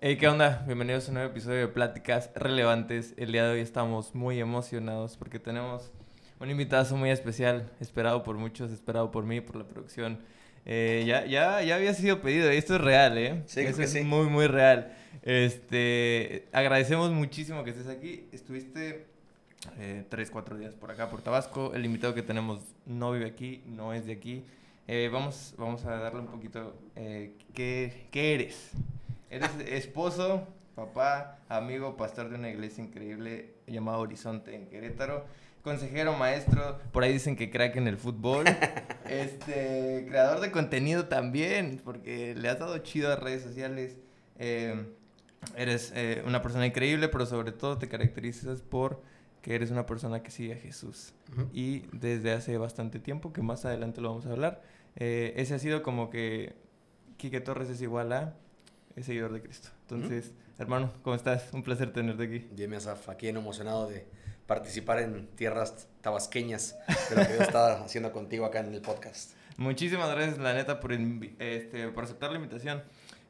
Hey, ¿qué onda? Bienvenidos a un nuevo episodio de Pláticas Relevantes. El día de hoy estamos muy emocionados porque tenemos un invitado muy especial, esperado por muchos, esperado por mí, por la producción. Eh, ya, ya, ya había sido pedido, esto es real, ¿eh? Sí, creo que es sí. muy, muy real. Este, agradecemos muchísimo que estés aquí. Estuviste eh, tres, cuatro días por acá, por Tabasco. El invitado que tenemos no vive aquí, no es de aquí. Eh, vamos, vamos a darle un poquito. eh, ¿qué, ¿Qué eres? Eres esposo, papá, amigo, pastor de una iglesia increíble llamada Horizonte en Querétaro. Consejero, maestro, por ahí dicen que crack en el fútbol. Este, creador de contenido también, porque le has dado chido a redes sociales. Eh, eres eh, una persona increíble, pero sobre todo te caracterizas por que eres una persona que sigue a Jesús. Y desde hace bastante tiempo, que más adelante lo vamos a hablar, eh, ese ha sido como que Quique Torres es igual a es seguidor de Cristo. Entonces, hermano, ¿cómo estás? Un placer tenerte aquí. Bien, Asaf, aquí emocionado de participar en tierras tabasqueñas de lo que yo estaba haciendo contigo acá en el podcast. Muchísimas gracias, la neta, por, este, por aceptar la invitación.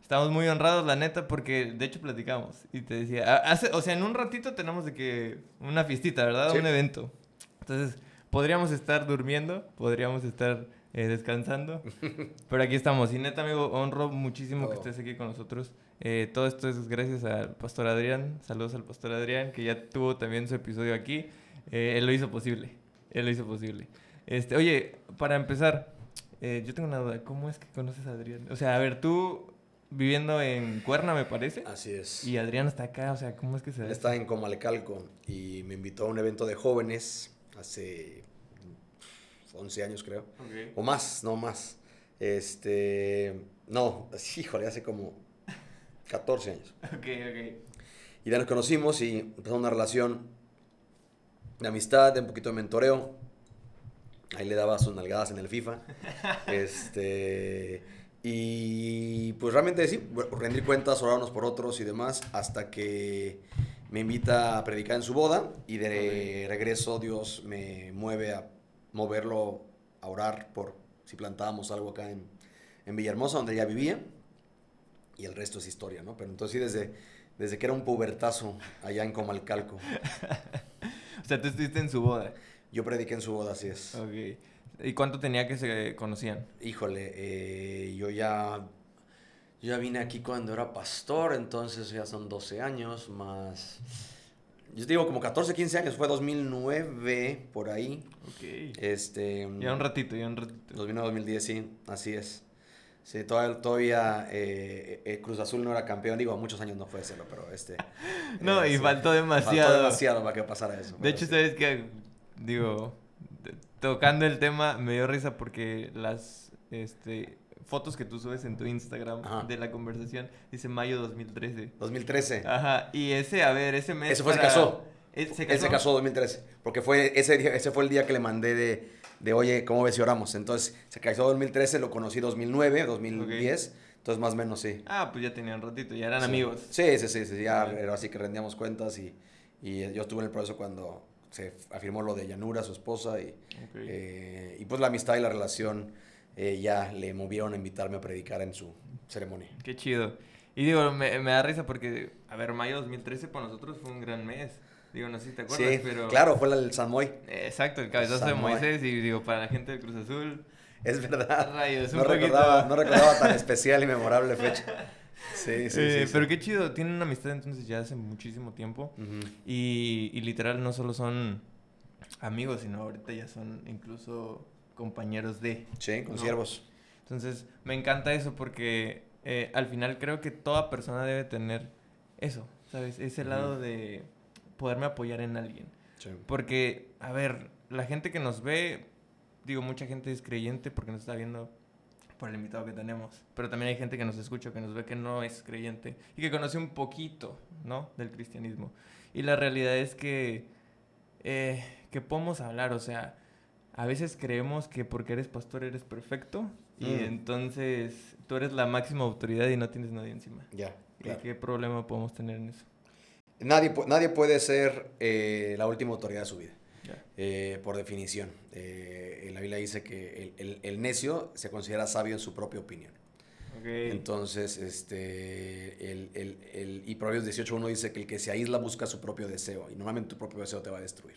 Estamos muy honrados, la neta, porque de hecho platicamos. Y te decía, hace, o sea, en un ratito tenemos de que una fiestita, ¿verdad? Sí. Un evento. Entonces, podríamos estar durmiendo, podríamos estar eh, descansando, pero aquí estamos. Y neta, amigo, honro muchísimo que Oh. estés aquí con nosotros. Eh, todo esto es gracias al pastor Adrián. Saludos al pastor Adrián, que ya tuvo también su episodio aquí. Eh, él lo hizo posible. Él lo hizo posible. Este, oye, para empezar, eh, yo tengo una duda. ¿Cómo es que conoces a Adrián? O sea, a ver, tú viviendo en Cuerna, me parece. Así es. Y Adrián está acá. O sea, ¿cómo es que se da? está en Comalcalco y me invitó a un evento de jóvenes hace 11 años, creo. O más, no más. Este. No, híjole, hace como 14 años. Ok, ok. Y ya nos conocimos y empezamos una relación de amistad, de un poquito de mentoreo. Ahí le daba sus nalgadas en el FIFA. este. Y pues realmente sí, rendir cuentas, orarnos por otros y demás, hasta que me invita a predicar en su boda y de regreso Dios me mueve a moverlo a orar por si plantábamos algo acá en, en Villahermosa, donde ya vivía. Y el resto es historia, ¿no? Pero entonces sí, desde, desde que era un pubertazo allá en Comalcalco, O sea, tú estuviste en su boda. yo prediqué en su boda, así es. Ok. ¿Y cuánto tenía que se conocían? Híjole, eh, yo ya, yo ya vine aquí cuando era pastor, entonces ya son 12 años más... Yo te digo como 14, 15 años, fue 2009, por ahí. Ok. Este, Ya un ratito, ya un ratito. 2009, 2010, sí, así es. Sí, todavía, todavía eh, eh, Cruz Azul no era campeón, digo, muchos años no fue serlo, pero este... No, eh, y sí. faltó demasiado. Faltó demasiado para que pasara eso. De hecho, sí. sabes que, digo, tocando el tema, me dio risa porque las este, fotos que tú subes en tu Instagram Ajá. de la conversación dice mayo 2013. 2013. Ajá, y ese, a ver, ese mes. Ese fue, se para- casó. ¿Él se Él casó? se casó 2013, porque fue ese, día- ese fue el día que le mandé de, de, oye, ¿cómo ves si oramos? Entonces, se casó 2013, lo conocí 2009, 2010, entonces más o menos sí. Ah, pues ya tenían ratito, ya eran Sí. amigos. Sí, sí, sí, sí, ya Vale. era así que rendíamos cuentas y, y yo estuve en el proceso cuando se afirmó lo de Yanura, su esposa, y, Ok. eh, y pues la amistad y la relación eh, ya le movieron a invitarme a predicar en su ceremonia. Qué chido. Y digo, me, me da risa porque, a ver, mayo 2013 para nosotros fue un gran mes. Digo, no sé si te acuerdas, Sí, pero... claro, fue la del San Moy, Exacto, el cabezazo de. Moisés y digo, para la gente de Cruz Azul, es verdad. rayos, No recordaba, no recordaba tan especial y memorable fecha. Sí, sí, Eh, sí, sí. Pero qué chido, tienen una amistad entonces ya hace muchísimo tiempo. Y, y literal no solo son amigos, sino ahorita ya son incluso compañeros de. Sí, con No. siervos. Entonces me encanta eso porque eh, al final creo que toda persona debe tener eso, ¿sabes? Ese lado de poderme apoyar en alguien. Sí. Porque, a ver, la gente que nos ve, digo, mucha gente es creyente porque nos está viendo por el invitado que tenemos. Pero también hay gente que nos escucha, que nos ve que no es creyente y que conoce un poquito, ¿no? Del cristianismo. Y la realidad es que, eh, que podemos hablar, o sea, a veces creemos que porque eres pastor eres perfecto y Mm. entonces tú eres la máxima autoridad y no tienes nadie encima. Ya, ¿Y claro. qué problema podemos tener en eso? Nadie, nadie puede ser eh, la última autoridad de su vida, eh, por definición. Eh, en la Biblia dice que el, el- el necio se considera sabio en su propia opinión. Entonces, este, el, el, el, y Proverbios 18.1 dice que el que se aísla busca su propio deseo y normalmente tu propio deseo te va a destruir.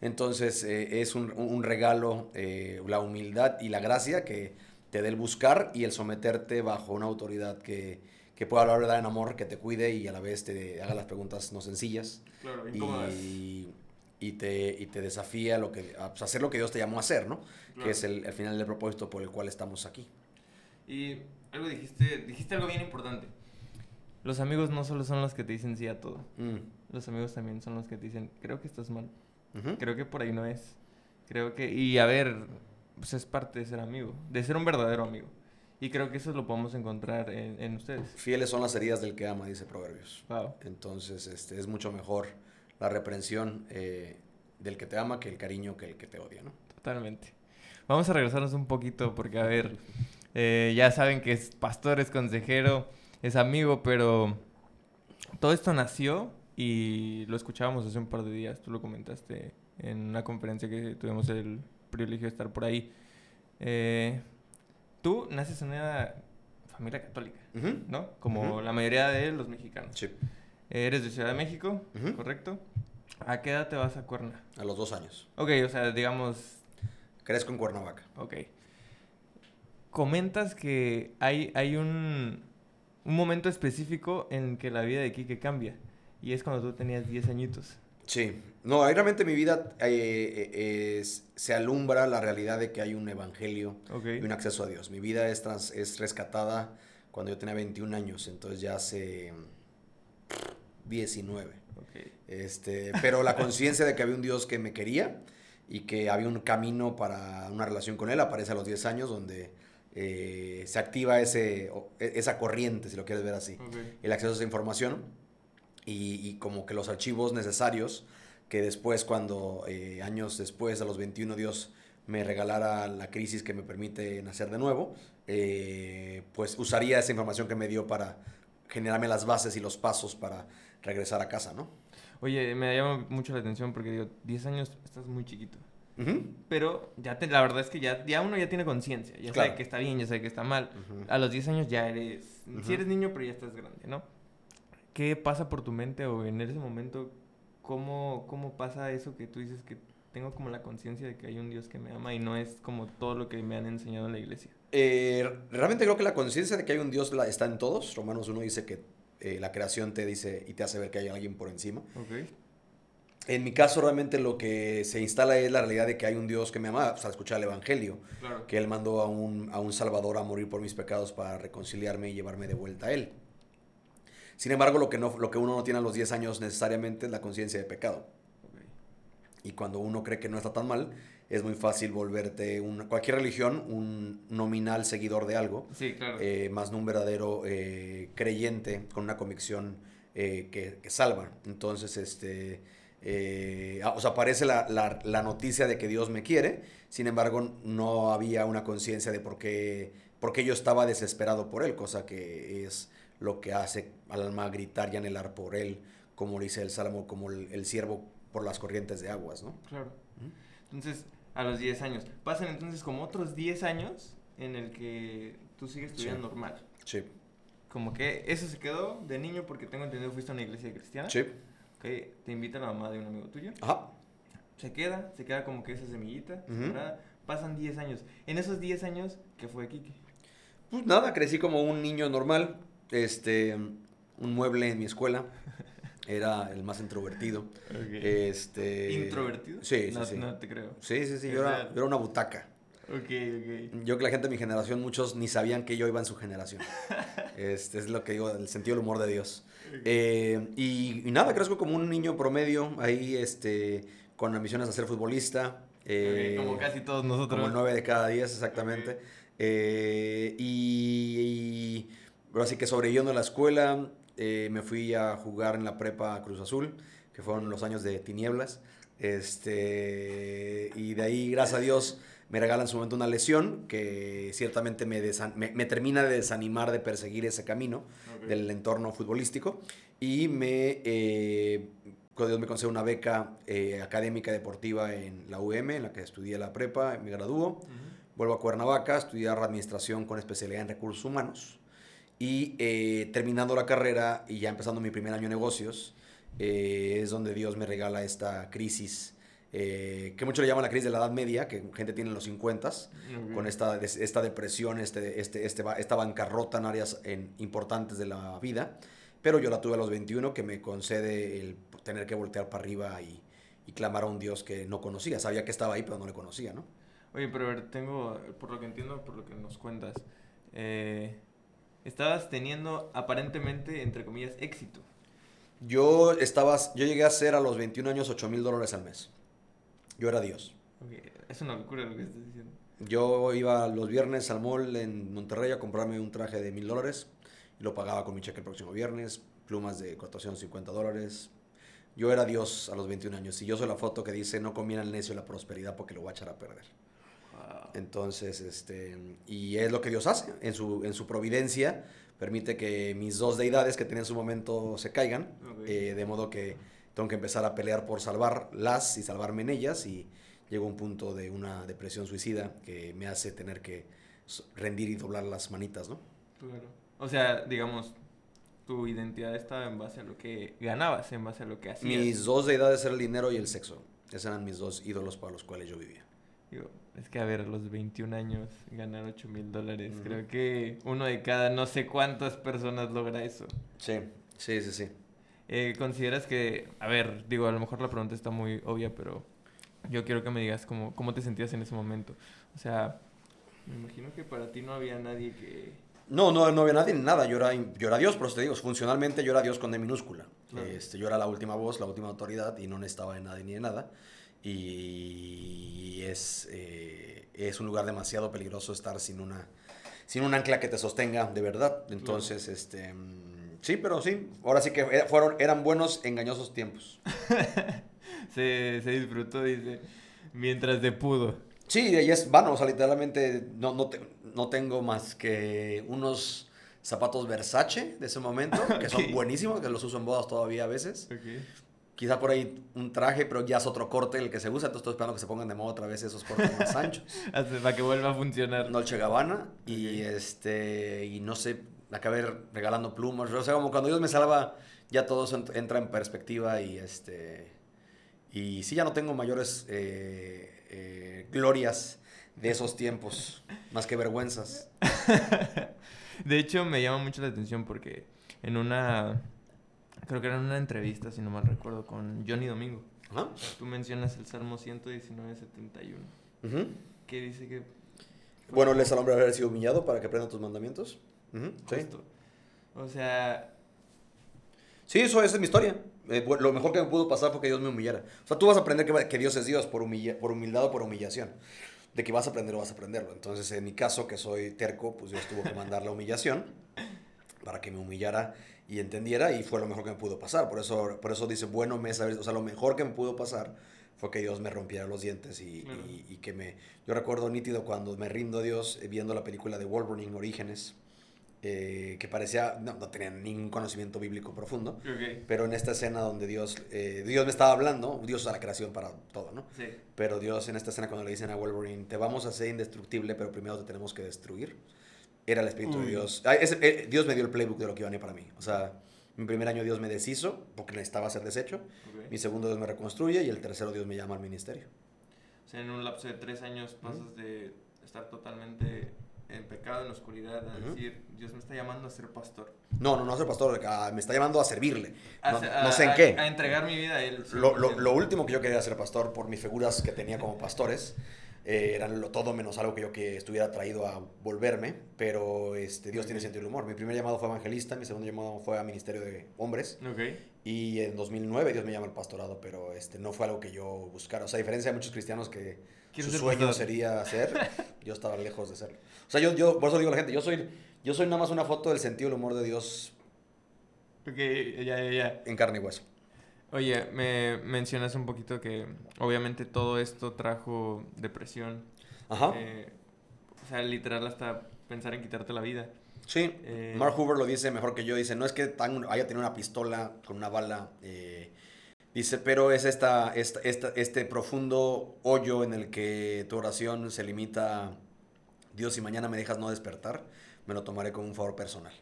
Entonces, eh, es un, un regalo la humildad y la gracia que te dé el buscar y el someterte bajo una autoridad que, que pueda hablar verdad en amor, que te cuide y a la vez te haga las preguntas no sencillas. Claro, y, y, te, y te desafía lo que, a pues, hacer lo que Dios te llamó a hacer, ¿no? Que es el, al final del propósito por el cual estamos aquí. Y algo dijiste, dijiste algo bien importante. Los amigos no solo son los que te dicen sí a todo. Mm. Los amigos también son los que te dicen, creo que estás mal. Creo que por ahí no es. Creo que, y a ver, pues es parte de ser amigo, de ser un verdadero amigo. Y creo que eso lo podemos encontrar en, ustedes. Fieles son las heridas del que ama, dice Proverbios. Entonces, este, es mucho mejor la reprensión eh, del que te ama que el cariño que el que te odia, ¿no? Totalmente. Vamos a regresarnos un poquito porque, a ver, eh, ya saben que es pastor, es consejero, es amigo, pero todo esto nació y lo escuchábamos hace un par de días, tú lo comentaste en una conferencia que tuvimos el privilegio de estar por ahí. Eh, tú naces en una familia católica, ¿no? Como la mayoría de los mexicanos. Sí. Eres de Ciudad de México, ¿correcto? ¿A qué edad te vas a Cuerna? A los dos años. Ok, o sea, digamos... Crezco en Cuernavaca. Ok. Comentas que hay, hay un, un momento específico en que la vida de Kike cambia. Y es cuando tú tenías 10 añitos. Sí, no, ahí realmente mi vida eh, eh, se alumbra la realidad de que hay un evangelio y un acceso a Dios. Mi vida es, es rescatada cuando yo tenía 21 años, entonces ya hace 19. Este, pero la conciencia de que había un Dios que me quería y que había un camino para una relación con Él aparece a los 10 años donde eh, se activa ese, e, esa corriente, si lo quieres ver así, el acceso a esa información y, como que los archivos necesarios que después, cuando eh, años después, a los 21, Dios me regalara la crisis que me permite nacer de nuevo, eh, pues usaría esa información que me dio para generarme las bases y los pasos para regresar a casa, ¿no? Oye, me llama mucho la atención porque digo, 10 años estás muy chiquito. Pero ya te, la verdad es que ya, ya uno ya tiene conciencia, ya sabe que está bien, ya sabe que está mal. A los 10 años ya eres, si eres niño, pero ya estás grande, ¿no? ¿Qué pasa por tu mente o en ese momento cómo, cómo pasa eso que tú dices que tengo como la conciencia de que hay un Dios que me ama y no es como todo lo que me han enseñado en la iglesia? Eh, realmente creo que la conciencia de que hay un Dios está en todos. Romanos 1 dice que eh, la creación te dice y te hace ver que hay alguien por encima. En mi caso, realmente lo que se instala es la realidad de que hay un Dios que me ama, o sea, escuchar el Evangelio, que Él mandó a un, a un Salvador a morir por mis pecados para reconciliarme y llevarme de vuelta a Él. Sin embargo, lo que, no, lo que uno no tiene a los 10 años necesariamente es la conciencia de pecado. Y cuando uno cree que no está tan mal, es muy fácil volverte una, cualquier religión un nominal seguidor de algo, sí, claro. Eh, más no un verdadero eh, creyente con una convicción eh, que, que, salva. Entonces, este, ah, o sea, aparece la, la, la, noticia de que Dios me quiere, sin embargo, no había una conciencia de por qué, por qué yo estaba desesperado por él, cosa que es lo que hace al alma gritar y anhelar por él, como dice el Salmo, como el, siervo por las corrientes de aguas, ¿no? Claro. Entonces, a los 10 años. Pasan entonces como otros 10 años en el que tú sigues estudiando normal. Sí. Como que eso se quedó de niño porque tengo entendido fuiste a una iglesia cristiana. Sí. Ok, te invita la mamá de un amigo tuyo. Ajá. Se queda, se queda como que esa semillita. Pasan 10 años. En esos 10 años, ¿qué fue Kiki? Pues nada, crecí como un niño normal este, un mueble en mi escuela. Era el más introvertido. Este, ¿Introvertido? Sí, sí, no, sí. No te creo. Sí, sí, sí. Yo era, era, una butaca. Ok, ok. Yo que la gente de mi generación, muchos ni sabían que yo iba en su generación. este es lo que digo, el sentido del humor de Dios. Eh, y, nada, crezco como un niño promedio, ahí este, con ambiciones de ser futbolista. Eh, como casi todos nosotros. Como nueve de cada diez, exactamente. Eh, y pero así que sobreviviendo a la escuela, eh, me fui a jugar en la prepa Cruz Azul, que fueron los años de tinieblas. Este, y de ahí, gracias a Dios, me regalan en su momento una lesión que ciertamente me, me, termina de desanimar de perseguir ese camino del entorno futbolístico. Y me, eh, Dios me concede una beca eh, académica deportiva en la UM, en la que estudié la prepa, me graduó. Vuelvo a Cuernavaca a estudiar administración con especialidad en recursos humanos. Y eh, terminando la carrera y ya empezando mi primer año de negocios, eh, es donde Dios me regala esta crisis, eh, que muchos le llaman la crisis de la Edad Media, que gente tiene en los 50 Ok. con esta, esta depresión, este, este, este, esta bancarrota en áreas en- importantes de la vida. Pero yo la tuve a los 21, que me concede el tener que voltear para arriba y, y clamar a un Dios que no conocía. Sabía que estaba ahí, pero no le conocía, ¿no? Oye, pero a ver, tengo, por lo que entiendo, por lo que nos cuentas, eh, estabas teniendo aparentemente, entre comillas, éxito. Yo, estaba, yo llegué a hacer a los 21 años 8 mil dólares al mes. Yo era Dios. Ok, Es una locura lo que estás diciendo. Yo iba los viernes al mall en Monterrey a comprarme un traje de mil dólares y lo pagaba con mi cheque el próximo viernes, plumas de 450 dólares. Yo era Dios a los 21 años y yo soy la foto que dice no conviene al necio la prosperidad porque lo va a echar a perder. Entonces, este, y es lo que Dios hace en su, en su providencia, permite que mis dos deidades que tenía en su momento se caigan, eh, de modo que tengo que empezar a pelear por salvarlas y salvarme en ellas y llego a un punto de una depresión suicida que me hace tener que rendir y doblar las manitas, ¿no? Claro. O sea, digamos, tu identidad estaba en base a lo que ganabas, en base a lo que hacías. Mis dos deidades eran el dinero y el sexo. Esos eran mis dos ídolos para los cuales yo vivía. Digo, es que a ver, a los 21 años ganar 8 mil dólares, Ujú. creo que uno de cada no sé cuántas personas logra eso. Sí, sí, sí, sí. Eh, ¿Consideras que, a ver, digo, a lo mejor la pregunta está muy obvia, pero yo quiero que me digas cómo, cómo te sentías en ese momento? O sea, me imagino que para ti no había nadie que... No, no, no había nadie ni nada. Yo era, yo era Dios, por eso te digo, funcionalmente yo era Dios con D minúscula. Claro. Este, yo era la última voz, la última autoridad y no necesitaba de nadie ni de nada. Y es, eh, es un lugar demasiado peligroso estar sin una, sin un ancla que te sostenga de verdad. Entonces, este, mm, sí, pero sí, ahora sí que fueron, eran buenos, engañosos tiempos. Se, se disfrutó, dice, mientras de pudo. Sí, y es vano, o sea, literalmente no, no, te- no tengo más que unos zapatos Versace de ese momento, que son buenísimos, que los uso en bodas todavía a veces. Quizá por ahí un traje, pero ya es otro corte el que se usa, entonces estoy esperando que se pongan de moda otra vez esos cortes más anchos. Para que vuelva a funcionar. Dolce Gabbana y este y no sé, acabé regalando plumas, o sea, como cuando Dios me salva, ya todo eso ent- entra en perspectiva y este y sí ya no tengo mayores eh, eh, glorias de esos tiempos, más que vergüenzas. De hecho, me llama mucho la atención porque en una, creo que era en una entrevista, si no mal recuerdo, con Johnny Domingo, Ajá. tú mencionas el Salmo 119, 71, Ujú. que dice que... Bueno, les al hombre haber sido humillado para que aprendan tus mandamientos. Ujú, sí. Justo. O sea, Sí, eso esa es mi historia. Eh, lo mejor que me pudo pasar fue que Dios me humillara. O sea, tú vas a aprender que, que Dios es Dios por, humilla- por humildad o por humillación. De que vas a aprender o vas a aprenderlo. Entonces, en mi caso, que soy terco, pues Dios tuvo que mandar la humillación para que me humillara y entendiera y fue lo mejor que me pudo pasar. Por eso, por eso dice, bueno, me sabes, o sea, lo mejor que me pudo pasar fue que Dios me rompiera los dientes y, Claro. y- y que me... Yo recuerdo nítido cuando me rindo a Dios eh, viendo la película de Wolverine Orígenes, eh, que parecía, no, no tenía ningún conocimiento bíblico profundo, pero en esta escena donde Dios, eh, Dios me estaba hablando, Dios usa la creación para todo, ¿no? sí. Pero Dios en esta escena cuando le dicen a Wolverine, te vamos a hacer indestructible, pero primero te tenemos que destruir, era el Espíritu Uy. de Dios. Eh, Dios me dio el playbook de lo que iba a venir para mí. O sea, mi primer año Dios me deshizo porque necesitaba ser deshecho, ok. mi segundo Dios me reconstruye y el tercero Dios me llama al ministerio. O sea, en un lapso de tres años pasas de estar totalmente en pecado, en oscuridad, a decir, Dios me está llamando a ser pastor. No, no, no soy pastor, ah, me está llamando a servirle. A, No, a- no sé en a- qué. A entregar mi vida a Él. Lo, lo- 100%. lo último que yo quería ser pastor por mis figuras que tenía como pastores eh, eran lo, todo menos algo que yo que estuviera traído a volverme, pero este, Dios tiene sentido del humor. Mi primer llamado fue evangelista, mi segundo llamado fue a ministerio de hombres Ok. y en 2009 Dios me llama al pastorado, pero este, no fue algo que yo buscara. O sea, a diferencia de muchos cristianos que su sueño pastor. sería ser, yo estaba lejos de serlo. O sea, yo, yo por eso digo a la gente, yo soy, yo soy nada más una foto del sentido del humor de Dios Ok, ya, ya, ya. en carne y hueso. Oye, me mencionas un poquito que obviamente todo esto trajo depresión. Ajá. eh, o sea, literal hasta pensar en quitarte la vida. Sí, Eh, Mark Hoover lo dice mejor que yo. Dice, no es que tan, haya tenido una pistola con una bala. eh, dice, pero es esta, esta, esta- este profundo hoyo en el que tu oración se limita Dios, si mañana me dejas no despertar, me lo tomaré como un favor personal.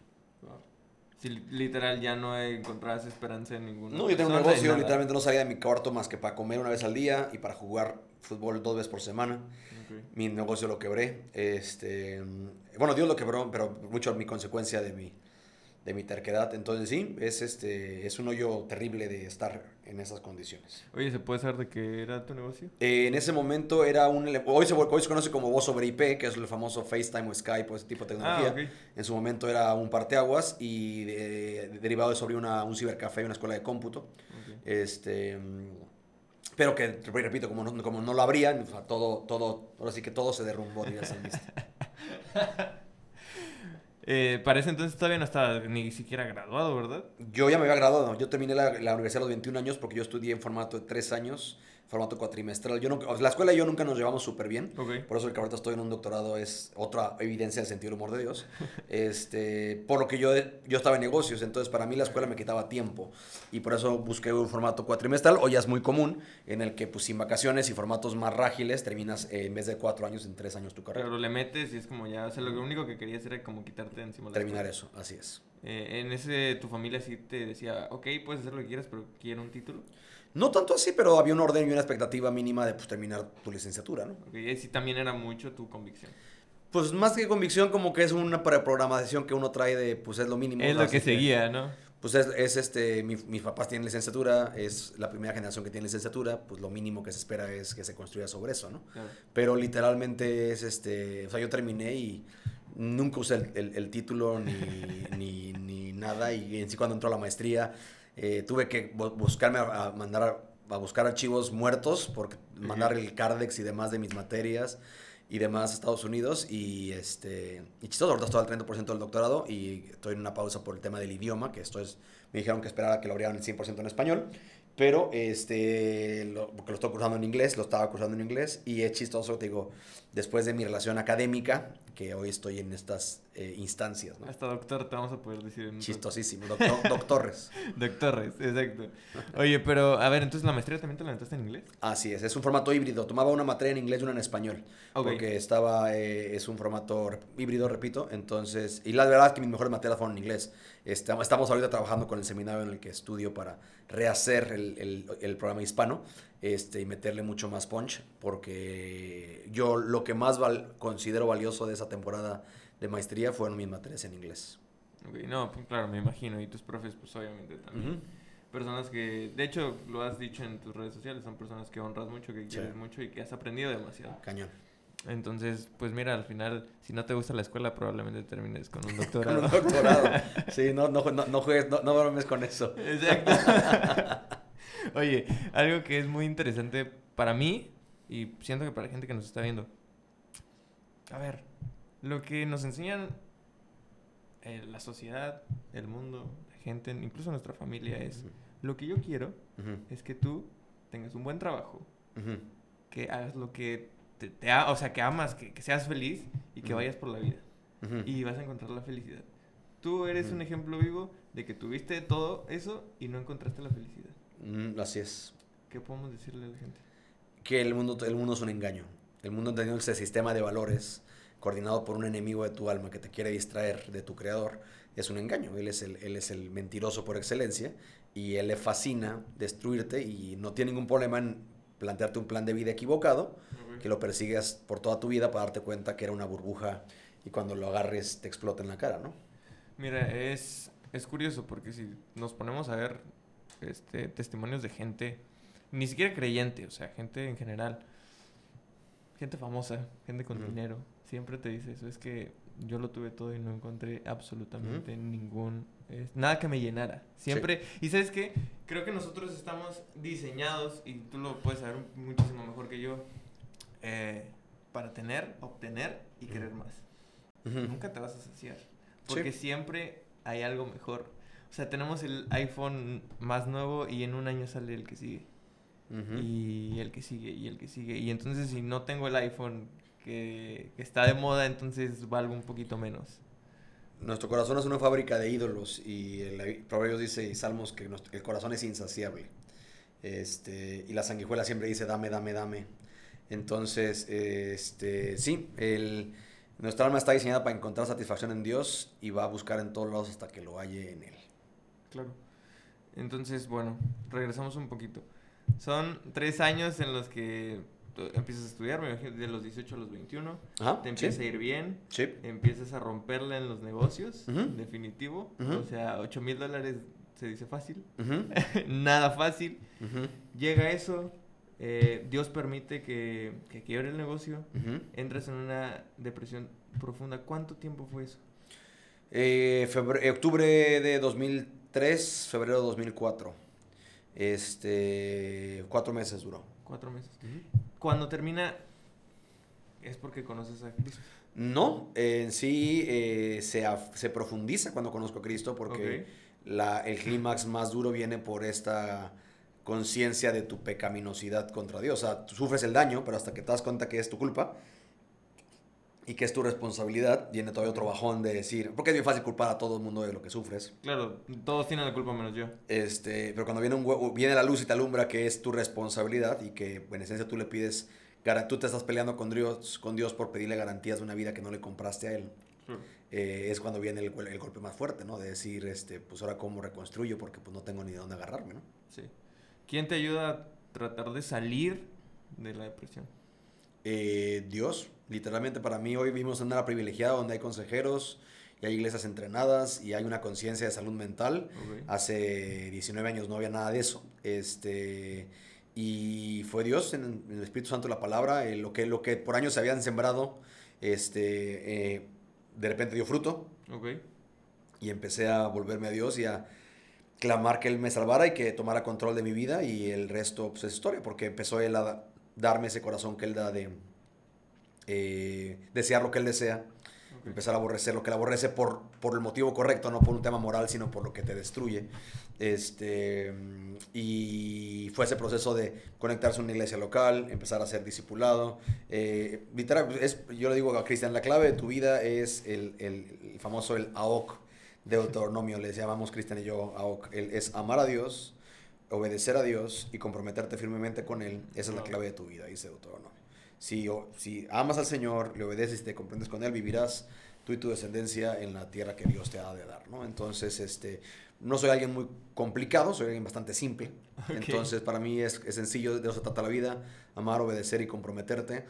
Si literal ya no encontrabas esperanza en ningún No, yo tenía un negocio, literalmente no salía de mi cuarto más que para comer una vez al día y para jugar fútbol dos veces por semana. Mi negocio lo quebré. Este, bueno, Dios lo quebró, pero mucho mi consecuencia de mi, de mi terquedad. Entonces sí, es, este, es un hoyo terrible de estar en esas condiciones. Oye, ¿se puede saber de qué era tu negocio? Eh, en ese momento era un... Hoy se, hoy se conoce como voz sobre IP, que es el famoso FaceTime o Skype o ese tipo de tecnología. Ah, en su momento era un parteaguas y derivado de sobre una, un cibercafé y una escuela de cómputo. Este... Pero que, repito, como no, como no lo habrían, todo, todo, ahora sí que todo se derrumbó, digas, Eh, parece entonces todavía no estaba ni siquiera graduado, ¿verdad? Yo ya me había graduado. Yo terminé la, la, universidad a los 21 años porque yo estudié en formato de 3 años formato cuatrimestral. Yo la escuela y yo nunca nos llevamos súper bien. Por eso el que ahorita estoy en un doctorado es otra evidencia del sentido del humor de Dios. este, por lo que yo, yo estaba en negocios, entonces para mí la escuela me quitaba tiempo. Y por eso busqué un formato cuatrimestral. Hoy ya es muy común, en el que pues sin vacaciones y formatos más rágiles terminas eh, en vez de cuatro años, en tres años tu carrera. Pero le metes y es como ya, o sea, lo único que querías era como quitarte encima. Terminar eso, así es. Eh, en ese, tu familia sí te decía, ok, puedes hacer lo que quieras, pero quiero un título. No tanto así, pero había un orden y una expectativa mínima de pues, terminar tu licenciatura, ¿no? y sí también era mucho tu convicción. Pues más que convicción, como que es una preprogramación que uno trae de, pues es lo mínimo. Es lo que seguía, ¿no? Pues es, es este, mis papás tienen licenciatura, es la primera generación que tiene licenciatura, pues lo mínimo que se espera es que se construya sobre eso, ¿no? Pero literalmente es este, o sea, yo terminé y nunca usé el, el, título ni, ni, ni, nada y en sí cuando entró a la maestría eh, tuve que buscarme a, mandar a, buscar archivos muertos, porque mandar el Cardex y demás de mis materias y demás a Estados Unidos. Y, este, y chistoso, ahorita estoy al 30% del doctorado y estoy en una pausa por el tema del idioma, que esto es, me dijeron que esperara que lo abrieran el 100% en español. Pero, este, lo, porque lo estoy cursando en inglés, lo estaba cursando en inglés, y es chistoso, te digo, después de mi relación académica, que hoy estoy en estas eh, instancias. ¿no? Hasta doctor te vamos a poder decir. En Chistosísimo, doctor, doctores. doctores, exacto. Oye, pero a ver, entonces la maestría también te la aventaste en inglés. Así es, es un formato híbrido. Tomaba una materia en inglés y una en español. Porque estaba, eh, es un formato híbrido, repito. Entonces, y la verdad es que mis mejores materias fueron en inglés. Estamos ahorita trabajando con el seminario en el que estudio para rehacer el, el, el programa hispano este, y meterle mucho más punch, porque yo lo que más considero valioso de esa temporada de maestría fueron mis materias en inglés. no, pues claro, me imagino, y tus profes, pues obviamente también. Personas que, de hecho, lo has dicho en tus redes sociales, son personas que honras mucho, que quieres mucho y que has aprendido demasiado. Cañón. Entonces, pues mira, al final, si no te gusta la escuela, probablemente termines con un doctorado. con un doctorado. Sí, no, no, no, no juegues, no, no bromes con eso. Exacto. Oye, algo que es muy interesante para mí y siento que para la gente que nos está viendo. A ver, lo que nos enseñan eh, la sociedad, el mundo, la gente, incluso nuestra familia es, lo que yo quiero es que tú tengas un buen trabajo, que hagas lo que te, o sea, que amas, que, seas feliz y que vayas por la vida. Y vas a encontrar la felicidad. Tú eres un ejemplo vivo de que tuviste todo eso y no encontraste la felicidad. Mm, así es. ¿Qué podemos decirle a la gente? Que el mundo, el mundo es un engaño. El mundo teniendo ese sistema de valores coordinado por un enemigo de tu alma que te quiere distraer de tu creador, es un engaño. Él es el, él es el mentiroso por excelencia y él le fascina destruirte y no tiene ningún problema en plantearte un plan de vida equivocado, que lo persigues por toda tu vida para darte cuenta que era una burbuja y cuando lo agarres te explota en la cara, ¿no? Mira, es, es curioso porque si nos ponemos a ver este, testimonios de gente, ni siquiera creyente, o sea, gente en general, gente famosa, gente con dinero, siempre te dice eso, es que yo lo tuve todo y no encontré absolutamente ningún, nada que me llenara, siempre, y sabes que creo que nosotros estamos diseñados, y tú lo puedes saber muchísimo mejor que yo, eh, para tener, obtener y querer más. Nunca te vas a saciar, porque siempre hay algo mejor. O sea, tenemos el iPhone más nuevo y en un año sale el que sigue. Y el que sigue, y el que sigue. Y entonces si no tengo el iPhone que, está de moda, entonces valgo un poquito menos. Nuestro corazón es una fábrica de ídolos y el Proverbios dice y Salmos que el corazón es insaciable. Este, y la sanguijuela siempre dice dame, dame, dame. Entonces, este, sí, el, Nuestra alma está diseñada para encontrar satisfacción en Dios y va a buscar en todos lados hasta que lo halle en Él. Claro. Entonces, bueno, regresamos un poquito. Son tres años en los que empiezas a estudiar, me imagino, de los 18 a los 21. Ajá, Te empieza sí. a ir bien. Sí. Empiezas a romperla en los negocios, definitivo. O sea, 8 mil dólares se dice fácil. Nada fácil. Llega eso, eh, Dios permite que, que quiebre el negocio, entras en una depresión profunda. ¿Cuánto tiempo fue eso? Eh, octubre de 2003, febrero de 2004. Este, cuatro meses duró. Cuatro meses. Cuando termina, es porque conoces a Cristo. No, en sí eh, se, se profundiza cuando conozco a Cristo porque Ok. la, el clímax más duro viene por esta conciencia de tu pecaminosidad contra Dios. O sea, tú sufres el daño, pero hasta que te das cuenta que es tu culpa y que es tu responsabilidad, viene todavía otro bajón de decir, porque es bien fácil culpar a todo el mundo de lo que sufres. Claro, todos tienen la culpa menos yo. Este, pero cuando viene, un viene la luz y te alumbra que es tu responsabilidad y que en esencia tú le pides, tú te estás peleando con Dios, con Dios por pedirle garantías de una vida que no le compraste a Él, eh, es cuando viene el, el golpe más fuerte, ¿no? De decir, este, pues ahora cómo reconstruyo porque pues no tengo ni de dónde agarrarme, ¿no? Sí. ¿Quién te ayuda a tratar de salir de la depresión? Eh, Dios, literalmente para mí hoy vivimos en una era privilegiada donde hay consejeros y hay iglesias entrenadas y hay una conciencia de salud mental. Hace 19 años no había nada de eso. Este, y fue Dios, en, en el Espíritu Santo, la palabra, eh, lo, que, lo que por años se habían sembrado, este, eh, de repente dio fruto Ok. y empecé a volverme a Dios y a clamar que Él me salvara y que tomara control de mi vida y el resto pues, es historia, porque empezó Él a darme ese corazón que Él da de eh, desear lo que Él desea, ok. empezar a aborrecer lo que Él aborrece por, por el motivo correcto, no por un tema moral, sino por lo que te destruye. Este, y fue ese proceso de conectarse a una iglesia local, empezar a ser discipulado. Eh, literal, es, yo le digo a Cristian, la clave de tu vida es el, el- el famoso el AOC de Deuteronomio, les llamamos Cristian y yo AOC. El- es amar a Dios, obedecer a Dios y comprometerte firmemente con Él. Esa es la clave de tu vida, dice Deuteronomio. Si, o- si amas al Señor, le obedeces y te comprendes con Él, vivirás tú y tu descendencia en la tierra que Dios te ha de dar, ¿no? Entonces, este, no soy alguien muy complicado, soy alguien bastante simple. Entonces, para mí es, es sencillo, de eso trata la vida, amar, obedecer y comprometerte.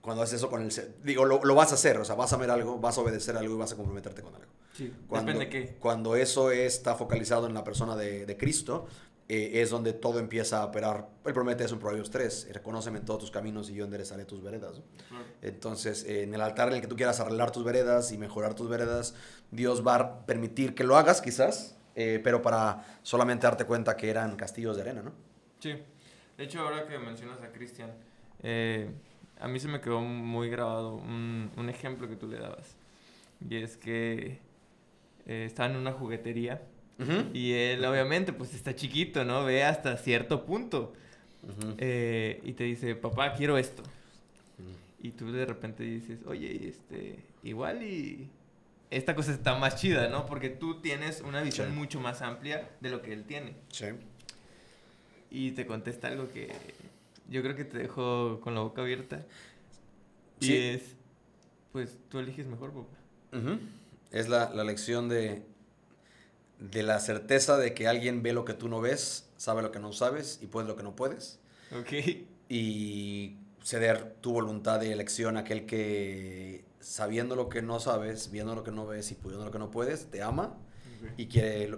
Cuando haces eso con el... Digo, lo, lo vas a hacer, o sea, vas a ver algo, vas a obedecer algo y vas a comprometerte con algo. Sí, Cuando, depende de qué. Cuando eso está focalizado en la persona de, de Cristo, eh, es donde todo empieza a operar. Él promete eso en Proverbios 3, reconóceme en todos tus caminos y yo enderezaré tus veredas. ¿no? Entonces, eh, en el altar en el que tú quieras arreglar tus veredas y mejorar tus veredas, Dios va a permitir que lo hagas quizás, eh, pero para solamente darte cuenta que eran castillos de arena, ¿no? Sí. De hecho, ahora que mencionas a Cristian, eh, a mí se me quedó muy grabado un, un ejemplo que tú le dabas. Y es que eh, estaba en una juguetería y él obviamente pues está chiquito, ¿no? Ve hasta cierto punto. Eh, y te dice, papá, quiero esto. Y tú de repente dices, oye, este, igual y esta cosa está más chida, ¿no? Porque tú tienes una visión Sí. mucho más amplia de lo que él tiene. Sí. Y te contesta algo que yo creo que te dejó con la boca abierta. Y Sí. es, pues tú eliges mejor, papá. Es la, la lección de, de la certeza de que alguien ve lo que tú no ves, sabe lo que no sabes y puedes lo que no puedes. Ok. Y ceder tu voluntad de elección a aquel que, sabiendo lo que no sabes, viendo lo que no ves y pudiendo lo que no puedes, te ama y quiere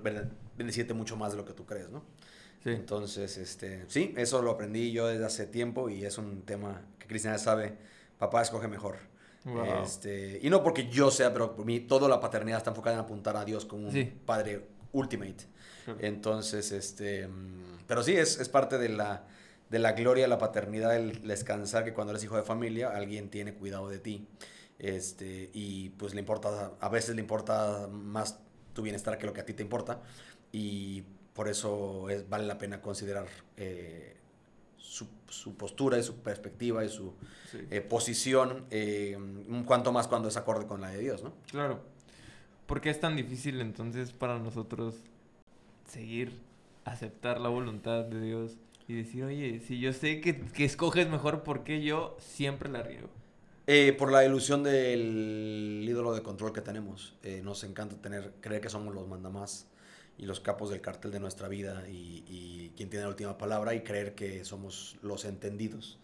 bendecirte mucho más de lo que tú crees, ¿no? Sí. Entonces, este, sí, eso lo aprendí yo desde hace tiempo y es un tema que Cristina sabe, papá escoge mejor. Wow. Este, y no porque yo sea, pero por mí toda la paternidad está enfocada en apuntar a Dios como un Sí. padre ultimate. Entonces, este, mm, pero sí, es, es parte de la, de la gloria de la paternidad, el descansar que cuando eres hijo de familia, alguien tiene cuidado de ti. Este, y pues le importa, a veces le importa más tu bienestar que lo que a ti te importa. Y por eso es, vale la pena considerar eh, su, su postura y su perspectiva y su Sí. eh, posición, eh, un cuanto más cuando es acorde con la de Dios, ¿no? Claro. ¿Por qué es tan difícil entonces para nosotros seguir, aceptar la voluntad de Dios y decir, oye, si yo sé que, que escoges mejor, ¿por qué yo siempre la riego? Eh, por la ilusión del ídolo de control que tenemos. Eh, nos encanta tener, creer que somos los mandamás y los capos del cartel de nuestra vida y, y quien tiene la última palabra y creer que somos los entendidos.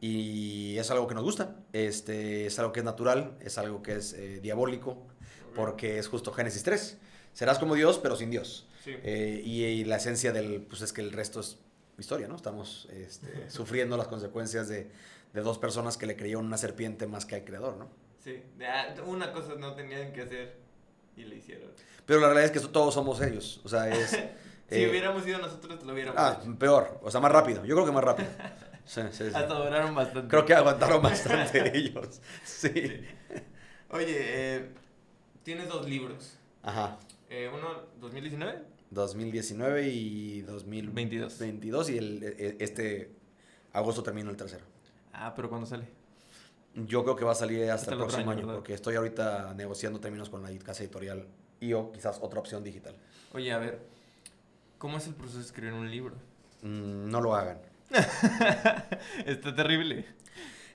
Y es algo que nos gusta, este, es algo que es natural, es algo que es eh, diabólico, porque es justo Génesis 3. Serás como Dios, pero sin Dios. Sí. Eh, y, y la esencia del, pues es que el resto es historia, ¿no? Estamos este, sufriendo las consecuencias de, de dos personas que le creyeron una serpiente más que al creador, ¿no? Sí. Ah, Una cosa no tenían que hacer y le hicieron. Pero la realidad es que todos somos ellos, o sea, es... Si eh, hubiéramos ido nosotros, lo hubiéramos Ah, hecho. peor, o sea, más rápido, yo creo que más rápido. Sí, sí, sí. Hasta duraron bastante. Creo que aguantaron bastante ellos, sí. Sí. Oye, eh, tienes dos libros. Ajá. Eh, uno, 2019. 2019 y 2022. 22. y el, e- este agosto termino el tercero. Ah, pero ¿cuándo sale? Yo creo que va a salir hasta, Hasta el próximo año, porque estoy ahorita negociando términos con la casa editorial y o quizás otra opción digital. Oye, a ver, ¿cómo es el proceso de escribir un libro? Mm, no lo hagan. Está terrible.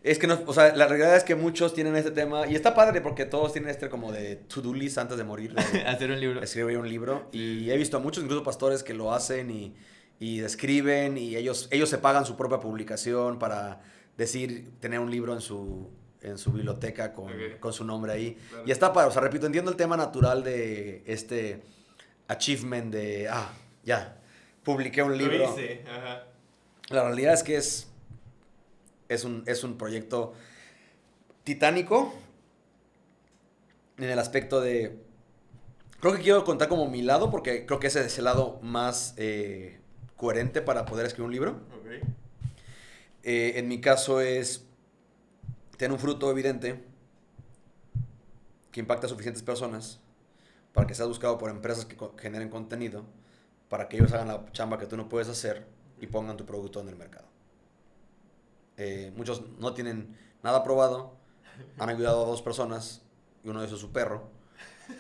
Es que no, o sea, la realidad es que muchos tienen este tema y está padre porque todos tienen este como de to-do list antes de morir. de Hacer un libro. escribir un libro y he visto a muchos incluso pastores que lo hacen y, y escriben y ellos, ellos se pagan su propia publicación para decir, tener un libro en su, en su biblioteca con, con su nombre ahí. Claro. Y está padre, o sea, repito, entiendo el tema natural de este achievement de, ah, ya, publiqué un libro. Lo hice, ajá. La realidad es que es, es, un, es un proyecto titánico en el aspecto de... Creo que quiero contar como mi lado porque creo que ese es el lado más eh, coherente para poder escribir un libro. Eh, en mi caso es tener un fruto evidente que impacta a suficientes personas para que sea buscado por empresas que co- generen contenido para que ellos hagan la chamba que tú no puedes hacer y pongan tu producto en el mercado. Eh, muchos no tienen nada probado, han ayudado a dos personas y uno de esos es su perro.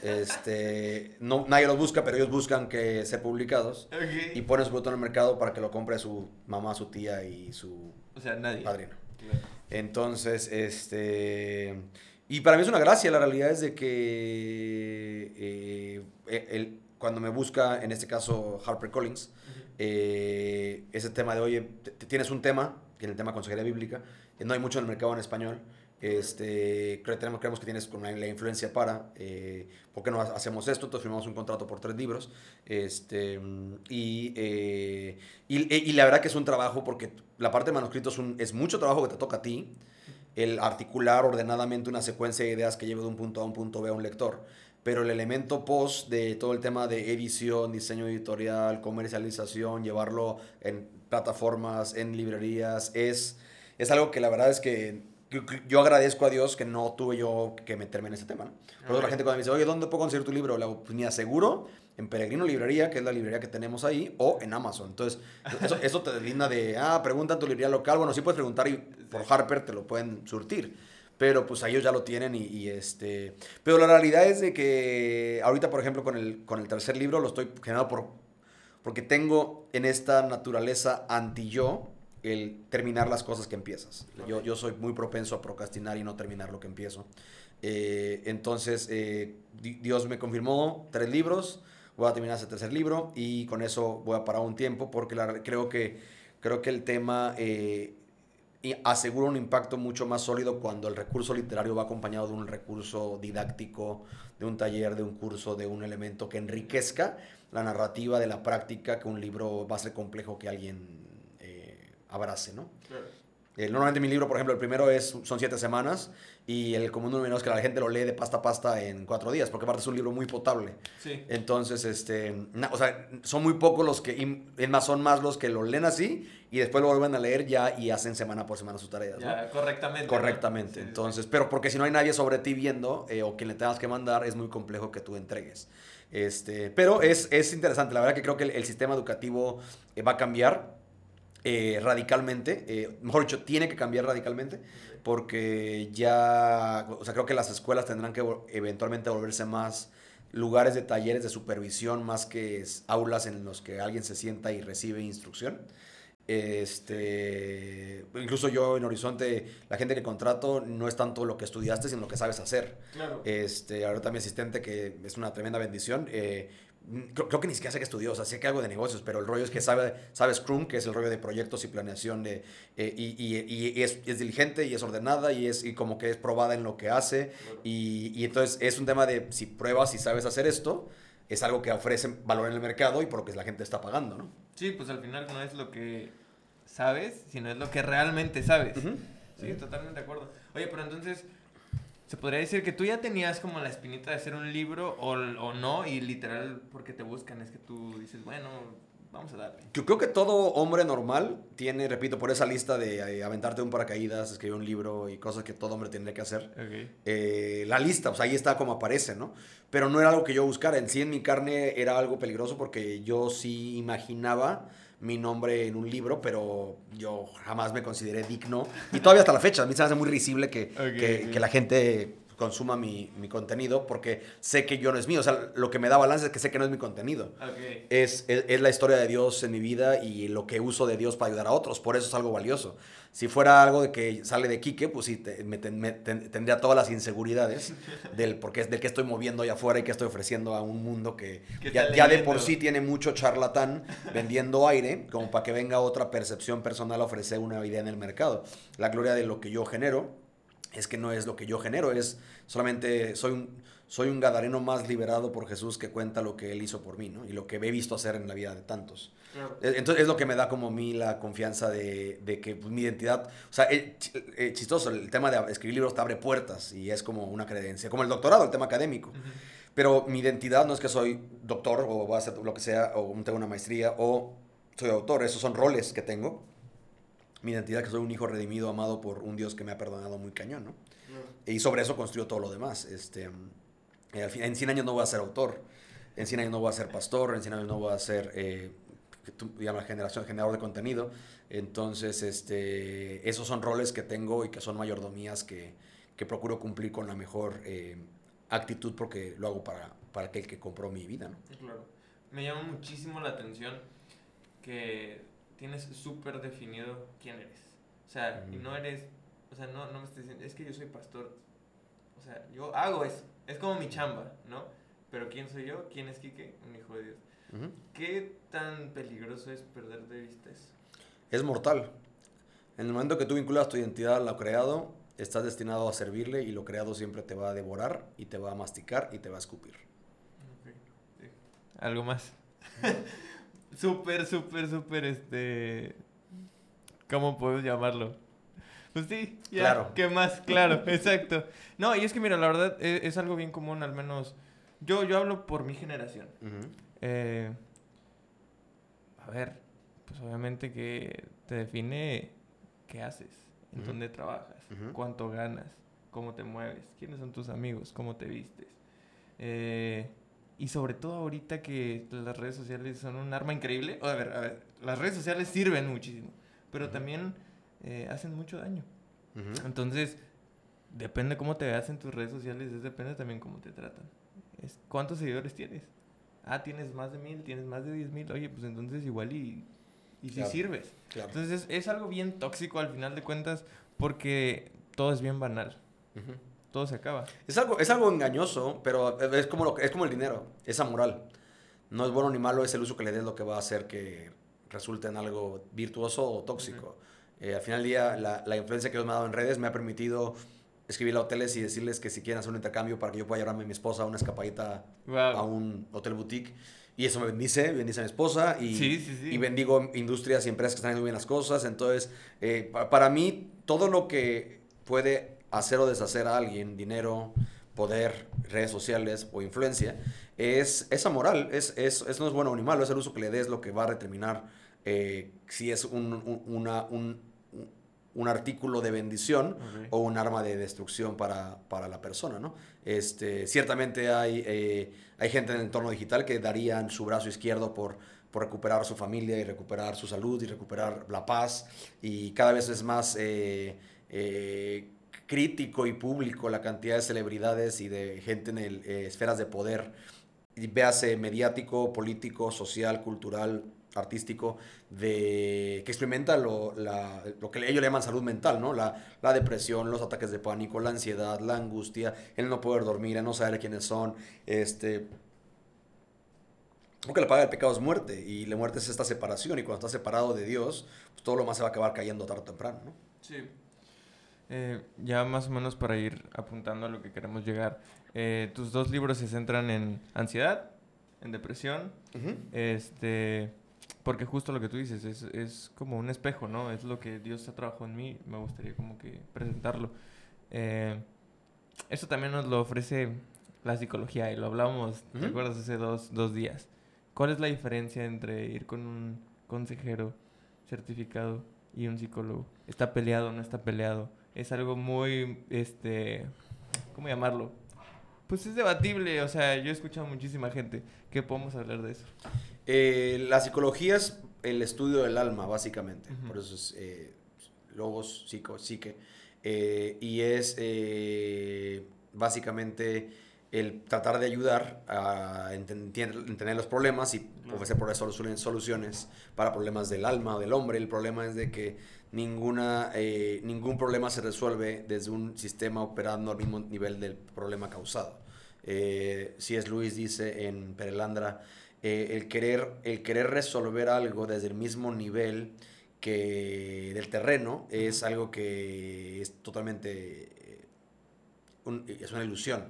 Este, no, nadie los busca, pero ellos buscan que ser publicados y ponen su producto en el mercado para que lo compre su mamá, su tía y su O sea, nadie. padrino. Claro. Entonces, este... Y para mí es una gracia, la realidad es de que eh, eh, el- cuando me busca, en este caso HarperCollins, eh, ese tema de, oye, tienes un tema, que en el tema consejería bíblica, eh, no hay mucho en el mercado en español, este, creo, tenemos, creemos que tienes con la, influencia para, eh, ¿por qué no ha- hacemos esto? Entonces firmamos un contrato por tres libros, este, y, eh, y, y la verdad que es un trabajo, porque la parte de manuscrito es, un- es mucho trabajo que te toca a ti, el articular ordenadamente una secuencia de ideas que lleve de un punto A a un punto B a un lector. Pero el elemento post de todo el tema de edición, diseño editorial, comercialización, llevarlo en plataformas, en librerías, es, es algo que la verdad es que yo, agradezco a Dios que no tuve yo que meterme en ese tema. ¿no? Por eso la gente cuando me dice, oye, ¿dónde puedo conseguir tu libro? Le hago, pues ni aseguro en Peregrino Librería, que es la librería que tenemos ahí, o en Amazon. Entonces, eso, eso te deslinda de, ah, pregunta en tu librería local. Bueno, sí puedes preguntar y por Harper te lo pueden surtir. Pero pues ellos ya lo tienen y, y, este... Pero la realidad es de que ahorita, por ejemplo, con el, con el tercer libro lo estoy generando por... Porque tengo en esta naturaleza anti-yo el terminar las cosas que empiezas. Yo, Ok. yo soy muy propenso a procrastinar y no terminar lo que empiezo. Eh, entonces, eh, di- Dios me confirmó tres libros, voy a terminar ese tercer libro y con eso voy a parar un tiempo porque la- creo, que, creo que el tema eh, asegura un impacto mucho más sólido cuando el recurso literario va acompañado de un recurso didáctico, de un taller, de un curso, de un elemento que enriquezca la narrativa de la práctica que un libro va a ser complejo que alguien eh, abrace, ¿no? Claro. Eh, normalmente mi libro, por ejemplo, el primero es, son siete semanas y el común denominador es que la gente lo lee de pasta a pasta en cuatro días, porque aparte es un libro muy potable. Sí. Entonces, este, na- o sea, son muy pocos los que, es más, son más los que lo leen así y después lo vuelven a leer ya y hacen semana por semana sus tareas. correctamente. ¿no? Correctamente. Sí, sí, sí. Entonces, pero porque si no hay nadie sobre ti viendo eh, o quien le tengas que mandar, es muy complejo que tú entregues. Este, pero es, es interesante. La verdad que creo que el, el sistema educativo eh, va a cambiar eh, radicalmente. eh, mejor dicho, tiene que cambiar radicalmente porque ya, o sea, creo que las escuelas tendrán que eventualmente volverse más lugares de talleres de supervisión más que aulas en los que alguien se sienta y recibe instrucción. Este, incluso yo en Horizonte, la gente que contrato no es tanto lo que estudiaste, sino lo que sabes hacer. Claro. Este, ahorita mi asistente, que es una tremenda bendición, eh, creo, creo que ni siquiera sé que estudió, o sea, sé que algo de negocios, pero el rollo es que sabe, sabe Scrum, que es el rollo de proyectos y planeación, de, eh, y, y- y es, es diligente y es ordenada y es y como que es probada en lo que hace. Y, y entonces es un tema de si pruebas y sabes hacer esto, es algo que ofrece valor en el mercado y por lo que la gente está pagando, ¿no? Sí, pues al final no es lo que sabes, sino es lo que realmente sabes. Ujú. Sí, totalmente de acuerdo. Oye, pero entonces, ¿se podría decir que tú ya tenías como la espinita de hacer un libro o, o no? Y literal, porque te buscan, es que tú dices, bueno, vamos a darle. Yo creo que todo hombre normal tiene, repito, por esa lista de eh, aventarte un paracaídas, escribir un libro y cosas que todo hombre tendría que hacer. Ok. eh, la lista, o sea, ahí está como aparece, ¿no? Pero no era algo que yo buscara. En sí, en mi carne era algo peligroso porque yo sí imaginaba mi nombre en un libro, pero yo jamás me consideré digno. Y todavía hasta la fecha, a mí se me hace muy risible que, que la gente consuma mi, mi contenido porque sé que yo no es mío. O sea, lo que me da balance es que sé que no es mi contenido. Es, es, es la historia de Dios en mi vida y lo que uso de Dios para ayudar a otros. Por eso es algo valioso. Si fuera algo de que sale de Quique, pues sí, te- me ten- me ten- tendría todas las inseguridades del, porque es del que estoy moviendo allá afuera y que estoy ofreciendo a un mundo que ya, ya de por sí tiene mucho charlatán vendiendo aire, como para que venga otra percepción personal a ofrecer una idea en el mercado. La gloria de lo que yo genero es que no es lo que yo genero, es solamente soy un, soy un gadareno más liberado por Jesús que cuenta lo que él hizo por mí, ¿no? Y lo que he visto hacer en la vida de tantos. Claro. Eh, Entonces es lo que me da como a mí la confianza de, de que pues, mi identidad, o sea, eh, ch- eh, chistoso, el tema de escribir libros te abre puertas y es como una credencia, como el doctorado, el tema académico. Pero mi identidad no es que soy doctor o voy a hacer lo que sea, o tengo una maestría, o soy autor, esos son roles que tengo. Mi identidad que soy un hijo redimido, amado por un Dios que me ha perdonado muy cañón, ¿no? Claro. Y sobre eso construyo todo lo demás. Este, eh, al fin- en 100 años no voy a ser autor, en 100 años no voy a ser pastor, en 100 años no voy a ser, eh, llamas generación, generador de contenido. Entonces, este, esos son roles que tengo y que son mayordomías que, que procuro cumplir con la mejor eh, actitud porque lo hago para, para aquel que compró mi vida, ¿no? Claro. Me llama muchísimo la atención que tienes súper definido quién eres. O sea, y Mm. no eres, o sea, no, no me estés diciendo, es que yo soy pastor. O sea, yo hago eso. Es como mi chamba, ¿no? Pero ¿quién soy yo? ¿Quién es Quique? Un hijo de Dios. Ujú. ¿Qué tan peligroso es perder de vista eso? Es mortal. En el momento que tú vinculas tu identidad a lo creado, estás destinado a servirle y lo creado siempre te va a devorar y te va a masticar y te va a escupir. Ok, sí. ¿Algo más? súper, súper, súper, este... ¿Cómo puedo llamarlo? Pues sí, ya. Claro. ¿Qué más? Claro, exacto. No, y es que mira, la verdad e- es, algo bien común, al menos... Yo, yo hablo por mi generación. Eh, a ver, pues obviamente que te define qué haces, en dónde trabajas, cuánto ganas, cómo te mueves, quiénes son tus amigos, cómo te vistes. Eh, y sobre todo ahorita que las redes sociales son un arma increíble. A ver, a ver, las redes sociales sirven muchísimo, pero Ujú. también eh, hacen mucho daño. Ujú. Entonces, depende cómo te veas en tus redes sociales, es depende también cómo te tratan. Es, ¿Cuántos seguidores tienes? Ah, tienes más de mil, tienes más de diez mil. Oye, pues entonces igual y, y si Claro. sirves. Claro. Entonces es, es algo bien tóxico al final de cuentas porque todo es bien banal. Ujú. Todo se acaba. Es algo, es algo engañoso, pero es como, lo, es como el dinero, es amoral. No es bueno ni malo, es el uso que le des lo que va a hacer que resulte en algo virtuoso o tóxico. Eh, al final del día, la, la influencia que Dios me ha dado en redes me ha permitido escribirle a hoteles y decirles que si quieren hacer un intercambio para que yo pueda llevarme a mi esposa a una escapadita Wow. a un hotel boutique. Y eso me bendice, bendice a mi esposa y, Sí, sí, sí. y bendigo industrias y empresas que están haciendo bien las cosas. Entonces, eh, pa- para mí, todo lo que puede hacer o deshacer a alguien, dinero, poder, redes sociales o influencia, es esa moral. Es, es, eso no es bueno ni malo, es el uso que le des lo que va a determinar eh, si es un, un- una- un- un artículo de bendición o un arma de destrucción para, para la persona, ¿no? Este, ciertamente hay, eh, hay gente en el entorno digital que darían su brazo izquierdo por, por recuperar su familia y recuperar su salud y recuperar la paz y cada vez es más eh, eh, crítico y público la cantidad de celebridades y de gente en eh, esferas de poder, y véase mediático, político, social, cultural, artístico de, que experimenta lo, lo que ellos le llaman salud mental, ¿no? La, la, depresión, los ataques de pánico, la ansiedad, la angustia, el no poder dormir, el no saber quiénes son, este... Porque la paga del pecado es muerte y la muerte es esta separación y cuando estás separado de Dios, pues todo lo más se va a acabar cayendo tarde o temprano, ¿no? Sí. Eh, ya más o menos para ir apuntando a lo que queremos llegar. Eh, tus dos libros se centran en ansiedad, en depresión, este, porque justo lo que tú dices es, es, como un espejo, ¿no? Es lo que Dios ha trabajado en mí, me gustaría como que presentarlo. Eh, eso también nos lo ofrece la psicología y lo hablábamos, ¿te acuerdas? Hace dos, dos días. ¿Cuál es la diferencia entre ir con un consejero certificado y un psicólogo? ¿Está peleado o no está peleado? Es algo muy, este, ¿cómo llamarlo? Pues es debatible, o sea, yo he escuchado a muchísima gente. ¿Qué podemos hablar de eso? Eh, la psicología es el estudio del alma, básicamente. Por eso es eh, logos, psico, psique. Eh, y es eh, básicamente el tratar de ayudar a entender los problemas y ofrecer por eso soluciones para problemas del alma o del hombre. El problema es de que ninguna, eh, ningún problema se resuelve desde un sistema operando al mismo nivel del problema causado. Eh, si es Luis dice en Perelandra, eh, el, querer, el querer resolver algo desde el mismo nivel que del terreno es algo que es totalmente es una ilusión.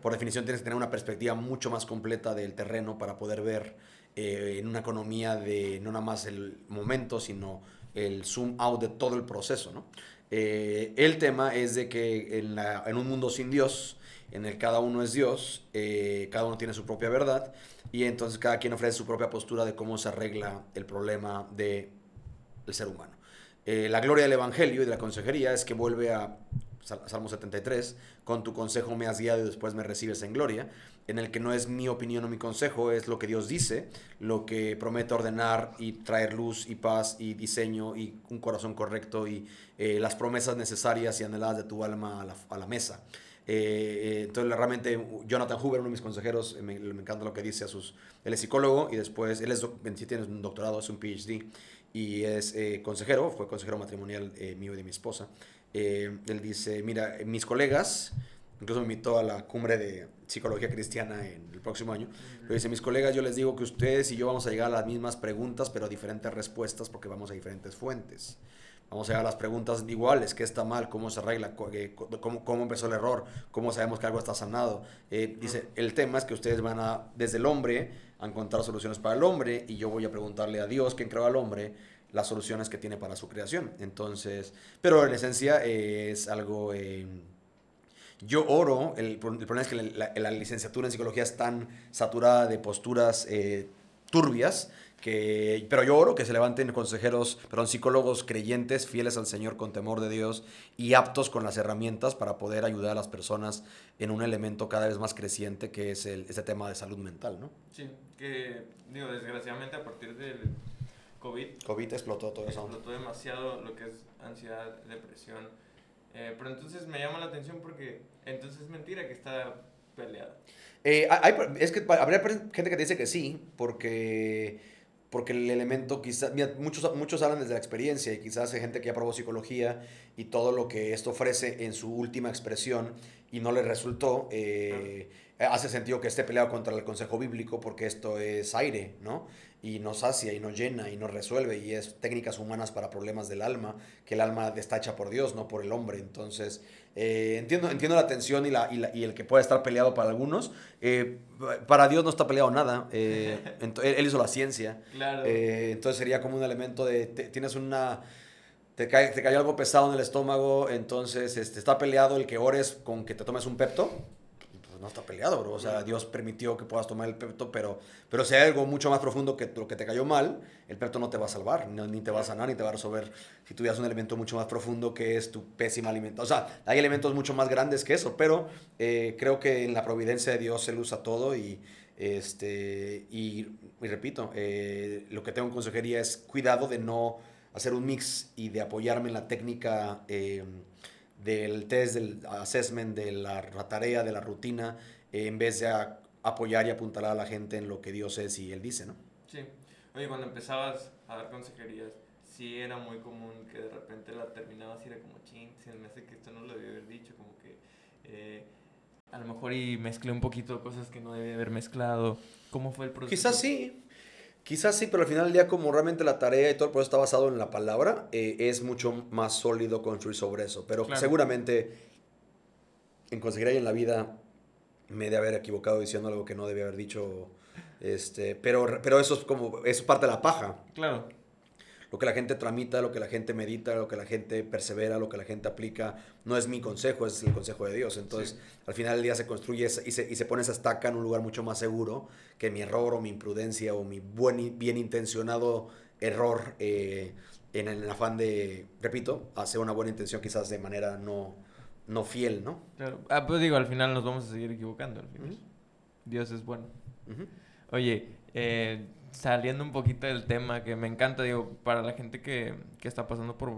Por definición tienes que tener una perspectiva mucho más completa del terreno para poder ver en una economía de no nada más el momento, sino el zoom out de todo el proceso, ¿no? Eh, el tema es de que en, en, un mundo sin Dios, en el cada uno es Dios, eh, cada uno tiene su propia verdad y entonces cada quien ofrece su propia postura de cómo se arregla el problema del ser humano. Eh, la gloria del Evangelio y de la consejería es que vuelve a Salmo 73, con tu consejo me has guiado y después me recibes en gloria, en el que no es mi opinión o mi consejo, es lo que Dios dice, lo que promete ordenar y traer luz y paz y diseño y un corazón correcto y eh, las promesas necesarias y anheladas de tu alma a la, mesa. Eh, eh, entonces, realmente, Jonathan Huber, uno de mis consejeros, me, encanta lo que dice a sus... Él es psicólogo y después, él es, tiene un doctorado, es un PhD y es consejero, fue consejero matrimonial mío y de mi esposa. Eh, él dice, mira, mis colegas, incluso me invitó a la cumbre de psicología cristiana en el próximo año, pero dice, mis colegas, yo les digo que ustedes y yo vamos a llegar a las mismas preguntas, pero a diferentes respuestas porque vamos a diferentes fuentes. Vamos a llegar a las preguntas iguales, ¿qué está mal? ¿Cómo se arregla? Eh, ¿Cómo, cómo empezó el error? ¿Cómo sabemos que algo está sanado? Eh, dice, el tema es que ustedes van a, desde el hombre, a encontrar soluciones para el hombre y yo voy a preguntarle a Dios, quien creó al hombre, las soluciones que tiene para su creación. Entonces, pero en esencia es algo... Eh, yo oro, el, problema es que la, licenciatura en psicología es tan saturada de posturas eh, turbias, que, pero yo oro que se levanten consejeros, perdón, psicólogos creyentes, fieles al Señor con temor de Dios y aptos con las herramientas para poder ayudar a las personas en un elemento cada vez más creciente que es el, ese tema de salud mental, ¿no? Sí, que digo, desgraciadamente a partir del COVID. COVID explotó todo eso. Explotó demasiado lo que es ansiedad, depresión. Eh, pero entonces me llama la atención porque entonces es mentira que está peleado. Eh, hay, es que habría gente que te dice que sí, porque porque el elemento quizás, muchos, muchos hablan desde la experiencia y quizás hay gente que ya probó psicología y todo lo que esto ofrece en su última expresión y no le resultó, eh, hace sentido que esté peleado contra el consejo bíblico porque esto es aire, ¿no? Y nos sacia y nos llena y nos resuelve y es técnicas humanas para problemas del alma, que el alma está hecha por Dios, no por el hombre. Entonces, eh, entiendo, entiendo la tensión y, la, y, el que puede estar peleado para algunos. Eh, para Dios no está peleado nada. Eh, él, hizo la ciencia. entonces sería como un elemento de, tienes una... Te, cae, te cayó algo pesado en el estómago, entonces este, está peleado el que ores con que te tomes un pepto no está peleado, bro. O sea, Dios permitió que puedas tomar el pepto, pero, pero si hay algo mucho más profundo que lo que te cayó mal, el pepto no te va a salvar, ni, te va a sanar, ni te va a resolver. Si tuvieras un elemento mucho más profundo que es tu pésima alimentación. O sea, hay elementos mucho más grandes que eso, pero eh, creo que en la providencia de Dios Él usa todo y, este, y, repito, eh, lo que tengo en consejería es cuidado de no hacer un mix y de apoyarme en la técnica. Eh, del test, del assessment, de la, tarea, de la rutina, en vez de apoyar y apuntalar a la gente en lo que Dios es y Él dice, ¿no? Sí. Oye, cuando empezabas a dar consejerías, sí era muy común que de repente la terminabas y era como, ching, se me hace que esto no lo debía haber dicho, como que eh, a lo mejor y mezclé un poquito cosas que no debía haber mezclado. ¿Cómo fue el proceso? Quizás sí, quizás sí, pero al final del día como realmente la tarea y todo el proceso está basado en la palabra, eh, es mucho más sólido construir sobre eso. Pero Claro. seguramente en consejería y en la vida me he de haber equivocado diciendo algo que no debía haber dicho. Este, pero, pero eso es como, eso es parte de la paja. Claro, Lo que la gente tramita, lo que la gente medita, lo que la gente persevera, lo que la gente aplica, no es mi consejo, es el consejo de Dios. Entonces, Sí. al final del día se construye y se, y se pone esa estaca en un lugar mucho más seguro que mi error o mi imprudencia o mi buen, bien intencionado error eh, en el afán de, repito, hacer una buena intención quizás de manera no, no fiel, ¿no? claro. Ah, pues digo, al final nos vamos a seguir equivocando. Al final. Ujú. Dios es bueno. Oye, eh, saliendo un poquito del tema que me encanta, digo, para la gente que, que está pasando por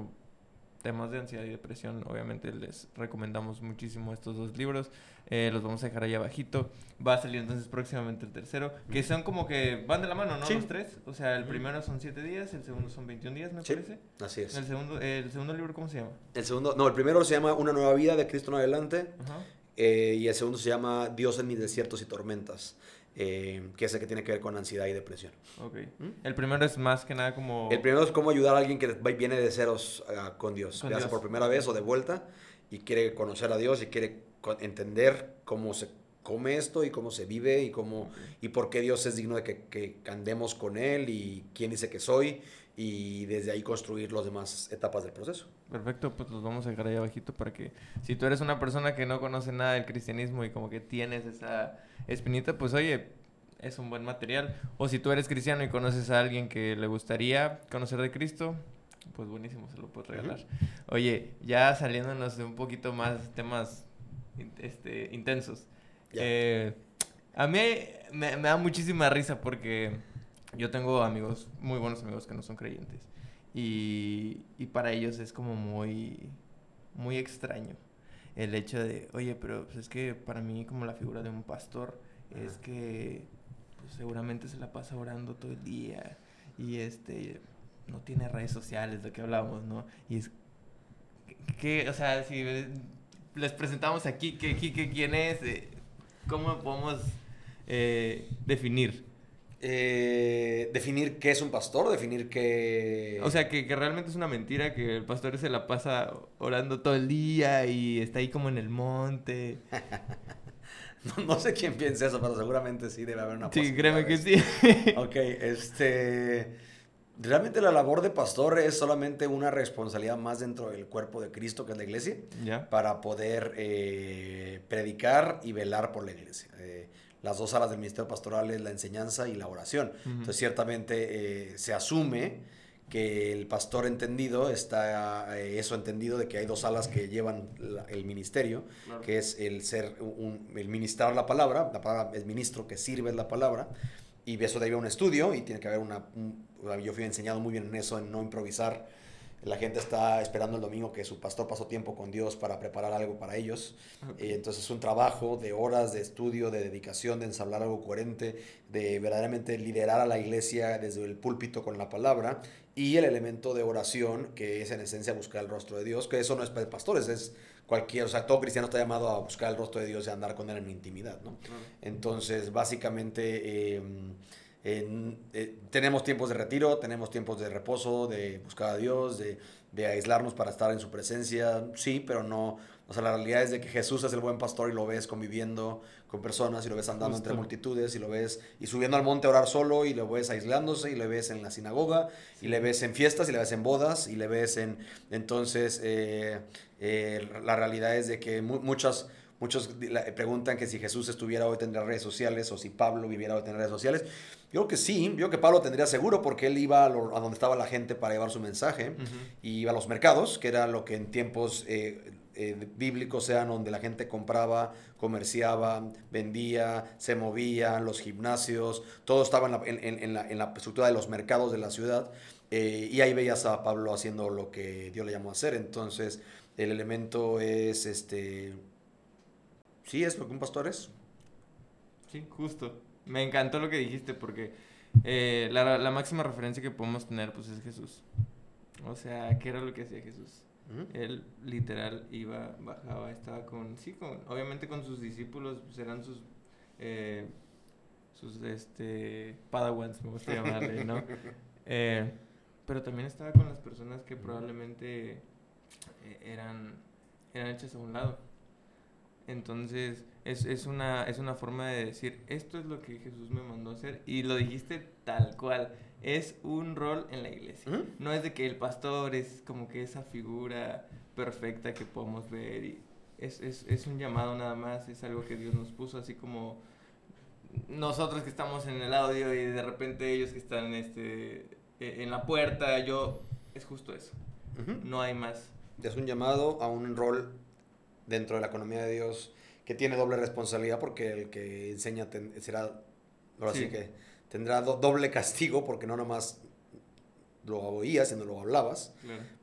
temas de ansiedad y depresión, obviamente les recomendamos muchísimo estos dos libros. Eh, los vamos a dejar ahí abajito. Va a salir entonces próximamente el tercero, que son como que van de la mano, ¿no? Sí. Los tres. O sea, el primero son siete días, el segundo son 21 días, me Sí. parece. Así es. El segundo, el segundo libro, ¿cómo se llama? El segundo, no, el primero se llama Una nueva vida de Cristo en adelante. Ajá. Eh, y el segundo se llama Dios en mis desiertos y tormentas, eh, que es el que tiene que ver con ansiedad y depresión. Ok. ¿Mm? El primero es más que nada como... El primero es cómo ayudar a alguien que viene de ceros ah, con Dios, Con ya sea Dios. por primera vez o de vuelta, y quiere conocer a Dios y quiere entender cómo se come esto y cómo se vive y cómo y por qué Dios es digno de que, que andemos con Él y quién dice que soy y desde ahí construir las demás etapas del proceso. Perfecto, pues los vamos a dejar ahí abajito para que si tú eres una persona que no conoce nada del cristianismo y como que tienes esa espinita, pues oye, es un buen material. O si tú eres cristiano y conoces a alguien que le gustaría conocer de Cristo, pues buenísimo, se lo puedes regalar. Oye, ya saliéndonos de un poquito más temas este, intensos. Eh, a mí me, me da muchísima risa porque yo tengo amigos, muy buenos amigos que no son creyentes. Y, y para ellos es como muy, muy extraño el hecho de, oye, pero pues es que para mí como la figura de un pastor es que pues, seguramente se la pasa orando todo el día y este no tiene redes sociales, lo que hablamos, ¿no? Y es que, o sea, si les presentamos aquí, que quién es, eh, ¿cómo podemos eh, definir? Eh, definir qué es un pastor, definir qué... O sea, que, que realmente es una mentira que el pastor se la pasa orando todo el día y está ahí como en el monte. No, no sé quién piensa eso, pero seguramente sí debe haber una Sí, créeme que sí. Ok, este... Realmente la labor de pastor es solamente una responsabilidad más dentro del cuerpo de Cristo, que es la iglesia, para poder eh, predicar y velar por la iglesia. Eh, las dos alas del ministerio pastoral es la enseñanza y la oración. Entonces, ciertamente eh, se asume que el pastor entendido está eh, eso entendido de que hay dos alas que llevan la- el ministerio, Claro. que es el ser un, el ministrar la palabra, la palabra es ministro que sirve la palabra, y eso debe un estudio y tiene que haber una, un- yo fui enseñado muy bien en eso, en no improvisar. La gente está esperando el domingo que su pastor pasó tiempo con Dios para preparar algo para ellos. Ok. Eh, entonces es un trabajo de horas de estudio, de dedicación, de ensablar algo coherente, de verdaderamente liderar a la iglesia desde el púlpito con la palabra y el elemento de oración, que es en esencia buscar el rostro de Dios, que eso no es para pastores, es cualquier, o sea, todo cristiano está llamado a buscar el rostro de Dios y a andar con él en intimidad, ¿no? Entonces, básicamente, eh, eh, tenemos tiempos de retiro, tenemos tiempos de reposo, de buscar a Dios, de, de aislarnos para estar en su presencia, sí, pero no, o sea, la realidad es de que Jesús es el buen pastor y lo ves conviviendo con personas y lo ves andando entre multitudes y lo ves y subiendo al monte a orar solo y lo ves aislándose y lo ves en la sinagoga y le ves en fiestas y le ves en bodas y le ves en... Entonces, eh, eh, la realidad es de que mu- muchas... Muchos la- preguntan que si Jesús estuviera hoy tendría redes sociales o si Pablo viviera hoy tendría redes sociales. Yo creo que sí, yo creo que Pablo tendría seguro porque él iba a, lo- a donde estaba la gente para llevar su mensaje y iba a los mercados, que era lo que en tiempos eh, eh, bíblicos eran donde la gente compraba, comerciaba, vendía, se movía, los gimnasios, todo estaba en la, en- en- en la- en la estructura de los mercados de la ciudad. eh, y ahí veías a Pablo haciendo lo que Dios le llamó a hacer. Entonces, el elemento es este. Sí, es lo que un pastor es. Sí, justo. Me encantó lo que dijiste porque eh, la, la, máxima referencia que podemos tener pues es Jesús. O sea, ¿qué era lo que hacía Jesús? Él literal iba, bajaba, estaba con, sí, con, obviamente con sus discípulos, pues eran sus, eh, sus, este, padawans, me gusta llamarle, ¿no? Eh, pero también estaba con las personas que probablemente eran, eran hechas a un lado. Entonces, es, es, una, es una forma de decir, esto es lo que Jesús me mandó a hacer y lo dijiste tal cual. Es un rol en la iglesia. No es de que el pastor es como que esa figura perfecta que podemos ver. Y es, es, es un llamado nada más, es algo que Dios nos puso, así como nosotros que estamos en el audio y de repente ellos que están este, e, en la puerta, yo, es justo eso. No hay más. Es un llamado a un rol dentro de la economía de Dios que tiene doble responsabilidad porque el que enseña será, ahora sí. que tendrá doble castigo porque no nomás lo oías, sino lo hablabas.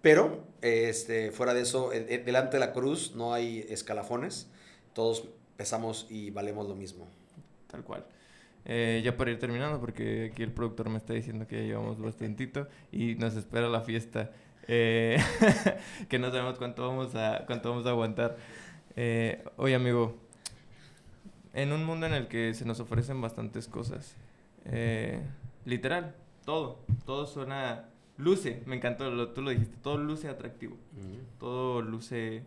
Pero este, fuera de eso, delante de la cruz no hay escalafones, todos pesamos y valemos lo mismo. Tal cual. Eh, ya para ir terminando, porque aquí el productor me está diciendo que ya llevamos bastantito y nos espera la fiesta. Eh, que no sabemos cuánto vamos a, cuánto vamos a aguantar. Eh, oye, amigo, en un mundo en el que se nos ofrecen bastantes cosas, eh, literal, todo, todo suena, luce, me encantó, lo, tú lo dijiste, todo luce atractivo, todo luce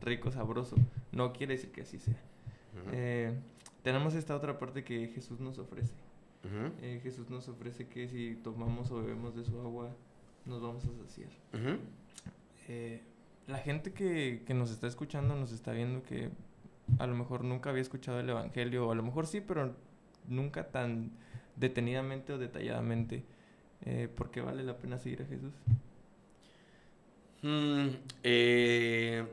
rico, sabroso, no quiere decir que así sea. Eh, tenemos esta otra parte que Jesús nos ofrece. Eh, Jesús nos ofrece que si tomamos o bebemos de su agua, nos vamos a saciar la gente que, que, nos está escuchando, nos está viendo que a lo mejor nunca había escuchado el Evangelio, o a lo mejor sí, pero nunca tan detenidamente o detalladamente. Eh, ¿Por qué vale la pena seguir a Jesús? Mm, eh,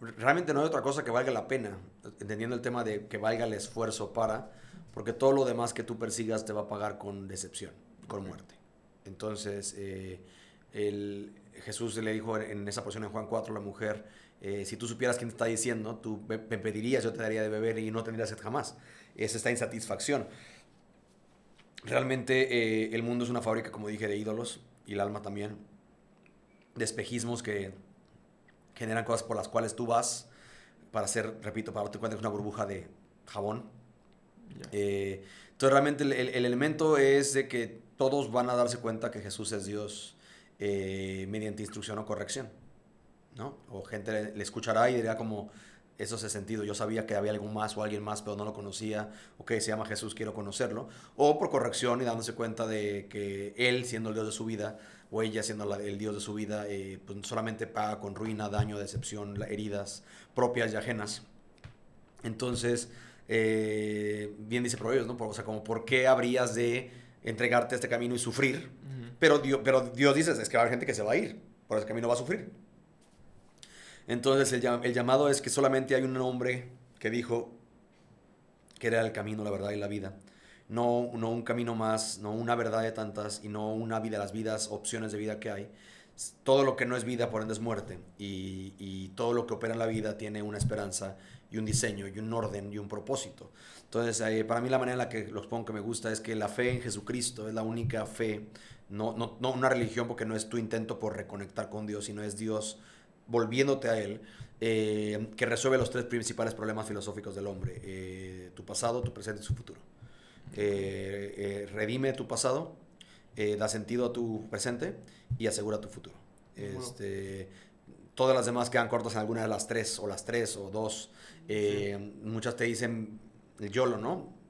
realmente no hay otra cosa que valga la pena, entendiendo el tema de que valga el esfuerzo para, porque todo lo demás que tú persigas te va a pagar con decepción, con muerte. Entonces, eh, el, Jesús le dijo en esa porción en Juan 4 a la mujer, eh, si tú supieras quién te está diciendo, tú me pedirías, yo te daría de beber y no tendrías sed jamás. Es esta insatisfacción. Realmente eh, el mundo es una fábrica, como dije, de ídolos y el alma también, de espejismos que generan cosas por las cuales tú vas para hacer, repito, para que te encuentres una burbuja de jabón. Eh, entonces realmente el, el, elemento es de que todos van a darse cuenta que Jesús es Dios eh, mediante instrucción o corrección. ¿no? O gente le, escuchará y dirá como, eso hace sentido, yo sabía que había algún más o alguien más, pero no lo conocía, o que se llama Jesús, quiero conocerlo. O por corrección y dándose cuenta de que él, siendo el Dios de su vida, o ella siendo el Dios de su vida, eh, pues solamente paga con ruina, daño, decepción, heridas propias y ajenas. Entonces, eh, bien dice Proverbios, ¿no? O sea, como, ¿por qué habrías de entregarte a este camino y sufrir? Pero Dios, pero Dios dice, es que va a haber gente que se va a ir, por ese camino va a sufrir. Entonces el, el llamado es que solamente hay un hombre que dijo que era el camino, la verdad y la vida. No, no un camino más, no una verdad de tantas y no una vida, las vidas, opciones de vida que hay. Todo lo que no es vida, por ende, es muerte. Y, y todo lo que opera en la vida tiene una esperanza y un diseño y un orden y un propósito. Entonces, eh, para mí la manera en la que los pongo que me gusta es que la fe en Jesucristo es la única fe no, no, no una religión porque no es tu intento por reconectar con Dios, sino es Dios volviéndote a Él, eh, que resuelve los tres principales problemas filosóficos del hombre, eh, tu pasado, tu presente y su futuro. Redime tu pasado, da sentido a tu presente y asegura tu futuro. Este, todas las demás quedan cortas en alguna de las tres, o las tres, o dos. Muchas te dicen el YOLO, ¿no?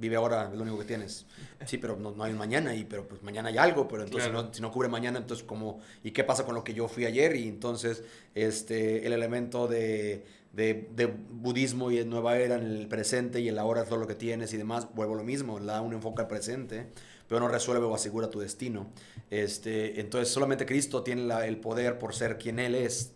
vive ahora, es lo único que tienes. Sí, pero no, no hay un mañana, y, pero pues mañana hay algo, pero entonces si, no, cubre mañana, entonces como, ¿y qué pasa con lo que yo fui ayer? Y entonces este, el elemento de, de, de budismo y de nueva era en el presente y el ahora es todo lo que tienes y demás, vuelvo a lo mismo, le da un enfoque al presente, pero no resuelve o asegura tu destino. Este, entonces solamente Cristo tiene la, el poder por ser quien Él es,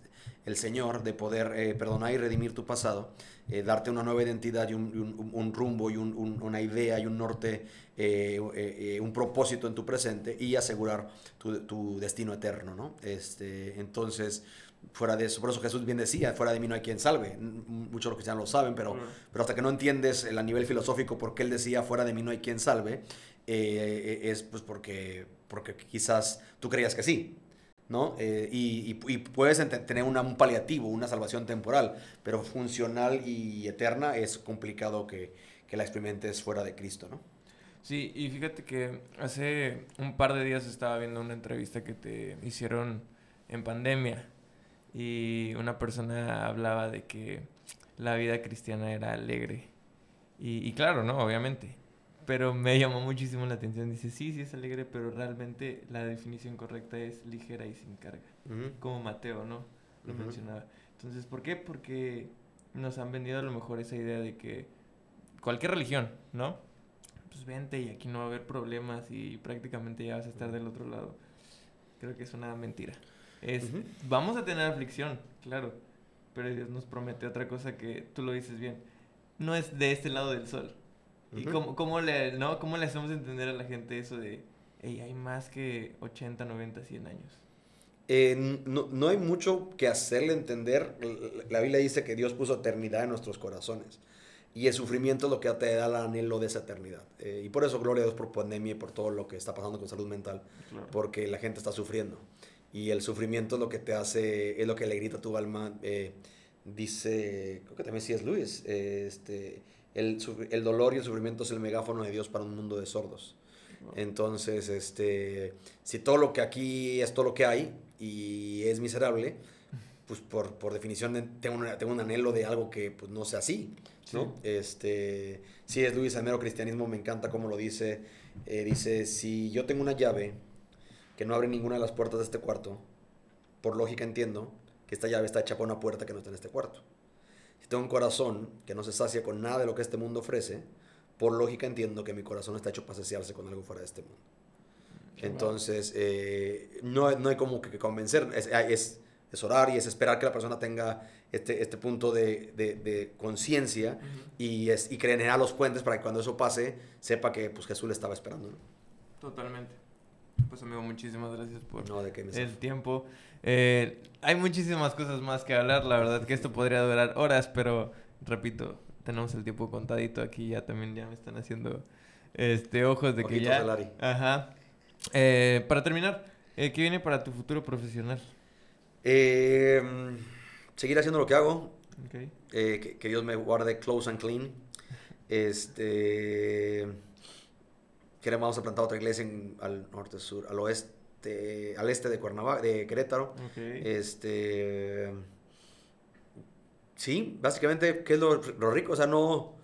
el Señor, de poder eh, perdonar y redimir tu pasado eh, darte una nueva identidad y un, rumbo y una idea y un norte, eh, un propósito en tu presente y asegurar tu, destino eterno, ¿no? Este, entonces, fuera de eso, por eso Jesús bien decía, fuera de mí no hay quien salve. Muchos de los cristianos lo saben, pero, pero hasta que no entiendes a nivel filosófico por qué él decía, fuera de mí no hay quien salve, eh, es pues porque, porque quizás tú creías que sí, ¿no? Eh, y, y- y puedes tener una- un paliativo, una salvación temporal, pero funcional y eterna es complicado que, que la experimentes fuera de Cristo, ¿no? Sí, y fíjate que hace un par de días estaba viendo una entrevista que te hicieron en pandemia y una persona hablaba de que la vida cristiana era alegre. Y, y claro, ¿no? Obviamente. Pero me llamó muchísimo la atención. Dice, sí, sí es alegre, pero realmente la definición correcta es ligera y sin carga. Como Mateo, ¿no? Lo mencionaba. Entonces, ¿por qué? Porque nos han vendido a lo mejor esa idea de que cualquier religión, ¿no? Pues vente y aquí no va a haber problemas y prácticamente ya vas a estar del otro lado. Creo que es una mentira. Es. Vamos a tener aflicción, claro, pero Dios nos promete otra cosa que tú lo dices bien. No es de este lado del sol. ¿Y cómo, cómo le, no, cómo le hacemos entender a la gente eso de, hey, hay más que 80, 90, 100 años? Eh, no, no hay mucho que hacerle entender. La Biblia dice que Dios puso eternidad en nuestros corazones. Y el sufrimiento es lo que te da el anhelo de esa eternidad. Eh, y por eso, gloria a Dios por pandemia y por todo lo que está pasando con salud mental. Claro. Porque la gente está sufriendo. Y el sufrimiento es lo que te hace, es lo que le grita a tu alma. eh, dice, creo que también sí es Luis, eh, este, el, el dolor y el sufrimiento es el megáfono de Dios para un mundo de sordos. Entonces, este, si todo lo que aquí es todo lo que hay y es miserable, pues por, por definición tengo, una- tengo un anhelo de algo que pues no sea así, ¿no? Este, sí es Luis, el mero cristianismo, me encanta cómo lo dice. Eh, dice, si yo tengo una llave que no abre ninguna de las puertas de este cuarto, por lógica entiendo que esta llave está hecha para una puerta que no está en este cuarto. Si tengo un corazón que no se sacia con nada de lo que este mundo ofrece, por lógica entiendo que mi corazón está hecho para saciarse con algo fuera de este mundo. Qué Entonces, eh, no, no hay como que convencer, es, es, es orar y es esperar que la persona tenga este, este punto de, de- de conciencia Ujú. y, es, y crear los puentes para que cuando eso pase, sepa que pues, Jesús le estaba esperando. ¿no? Totalmente. Pues amigo, muchísimas gracias por No, de que me el tiempo. Eh, hay muchísimas cosas más que hablar, la verdad que esto podría durar horas, pero repito, tenemos el tiempo contadito aquí, ya también ya me están haciendo este ojos de que ya... Ajá. Eh, para terminar, eh, ¿qué viene para tu futuro profesional? Eh, seguir haciendo lo que hago, Ok. que, que Dios me guarde close and clean. Este, queremos vamos a plantar otra iglesia en- al norte, sur, al oeste, al este de Cuernavaca, de Querétaro. Este, sí, básicamente, ¿qué es lo, lo rico? O sea, no,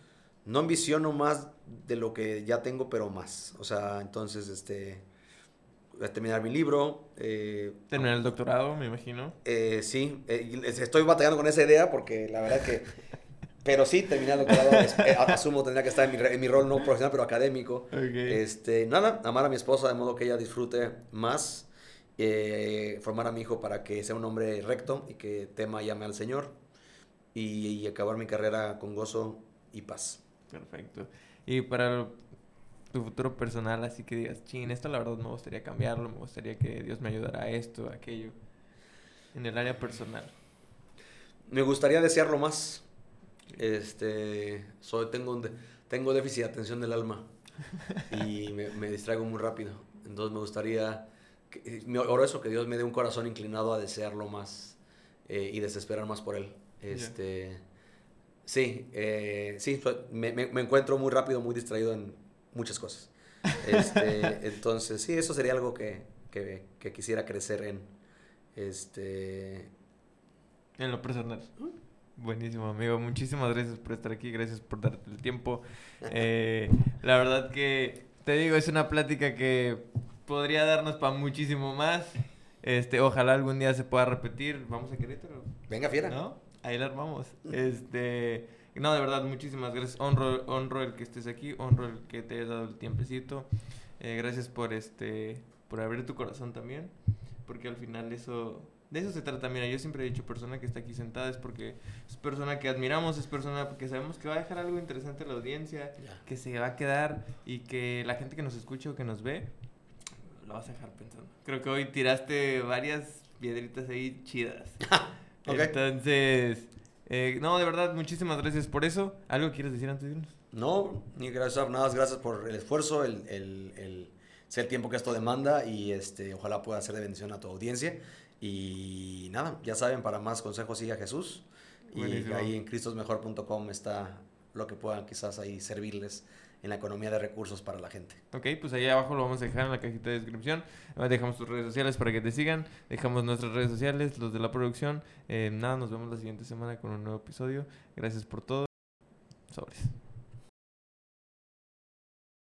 no ambiciono más de lo que ya tengo, pero más. O sea, entonces, este, voy a terminar mi libro. eh, Terminar el doctorado, me imagino. eh, sí, eh, estoy batallando con esa idea porque la verdad que... Pero sí, terminar el doctorado, eh, asumo tendría que estar en mi, en mi rol no profesional, pero académico. Ok. Este, nada, amar a mi esposa de modo que ella disfrute más, eh, formar a mi hijo para que sea un hombre recto y que tema y ame al Señor y, y acabar mi carrera con gozo y paz. Perfecto. Y para tu futuro personal, así que digas, chin, esto la verdad me gustaría cambiarlo, me gustaría que Dios me ayudara a esto, a aquello. En el área personal. Me gustaría desearlo más. Este, soy, tengo, un de- tengo déficit de atención del alma y me, me distraigo muy rápido. Entonces me gustaría, que, me oro eso, que Dios me dé un corazón inclinado a desearlo más eh, y desesperar más por Él. Este, Sí, eh, sí, me, me- me encuentro muy rápido, muy distraído en muchas cosas. Este, entonces, sí, eso sería algo que, que, que quisiera crecer en. Este, En lo personal. Buenísimo, amigo. Muchísimas gracias por estar aquí. Gracias por darte el tiempo. Eh, la verdad que, te digo, es una plática que podría darnos para muchísimo más. Este, ojalá algún día se pueda repetir. Vamos a Querétaro. venga, fiera. ¿No? Ahí la armamos. Este, no, de verdad, muchísimas gracias. Honro, honro el que estés aquí, honro el que te hayas dado el tiempecito. Eh, gracias por este, por abrir tu corazón también, porque al final eso, de eso se trata. Mira, yo siempre he dicho, persona que está aquí sentada es porque es persona que admiramos, es persona que sabemos que va a dejar algo interesante a la audiencia, Ya. que se va a quedar y que la gente que nos escucha o que nos ve lo vas a dejar pensando. Creo que hoy tiraste varias piedritas ahí chidas. Ok. Entonces, eh, no, de verdad, muchísimas gracias por eso. ¿Algo quieres decir antes de irnos? No, ni gracias, nada más gracias por el esfuerzo, el, el, el, el tiempo que esto demanda y este, ojalá pueda ser de bendición a tu audiencia. Y nada, ya saben, para más consejos sigue a Jesús. Y ahí en cristosmejor.com está lo que puedan quizás ahí servirles en la economía de recursos para la gente. Ok, pues ahí abajo lo vamos a dejar en la cajita de descripción. Además, Dejamos tus redes sociales para que te sigan. Dejamos nuestras redes sociales, los de la producción. Eh, nada, nos vemos la siguiente semana con un nuevo episodio. Gracias por todo. Sobres.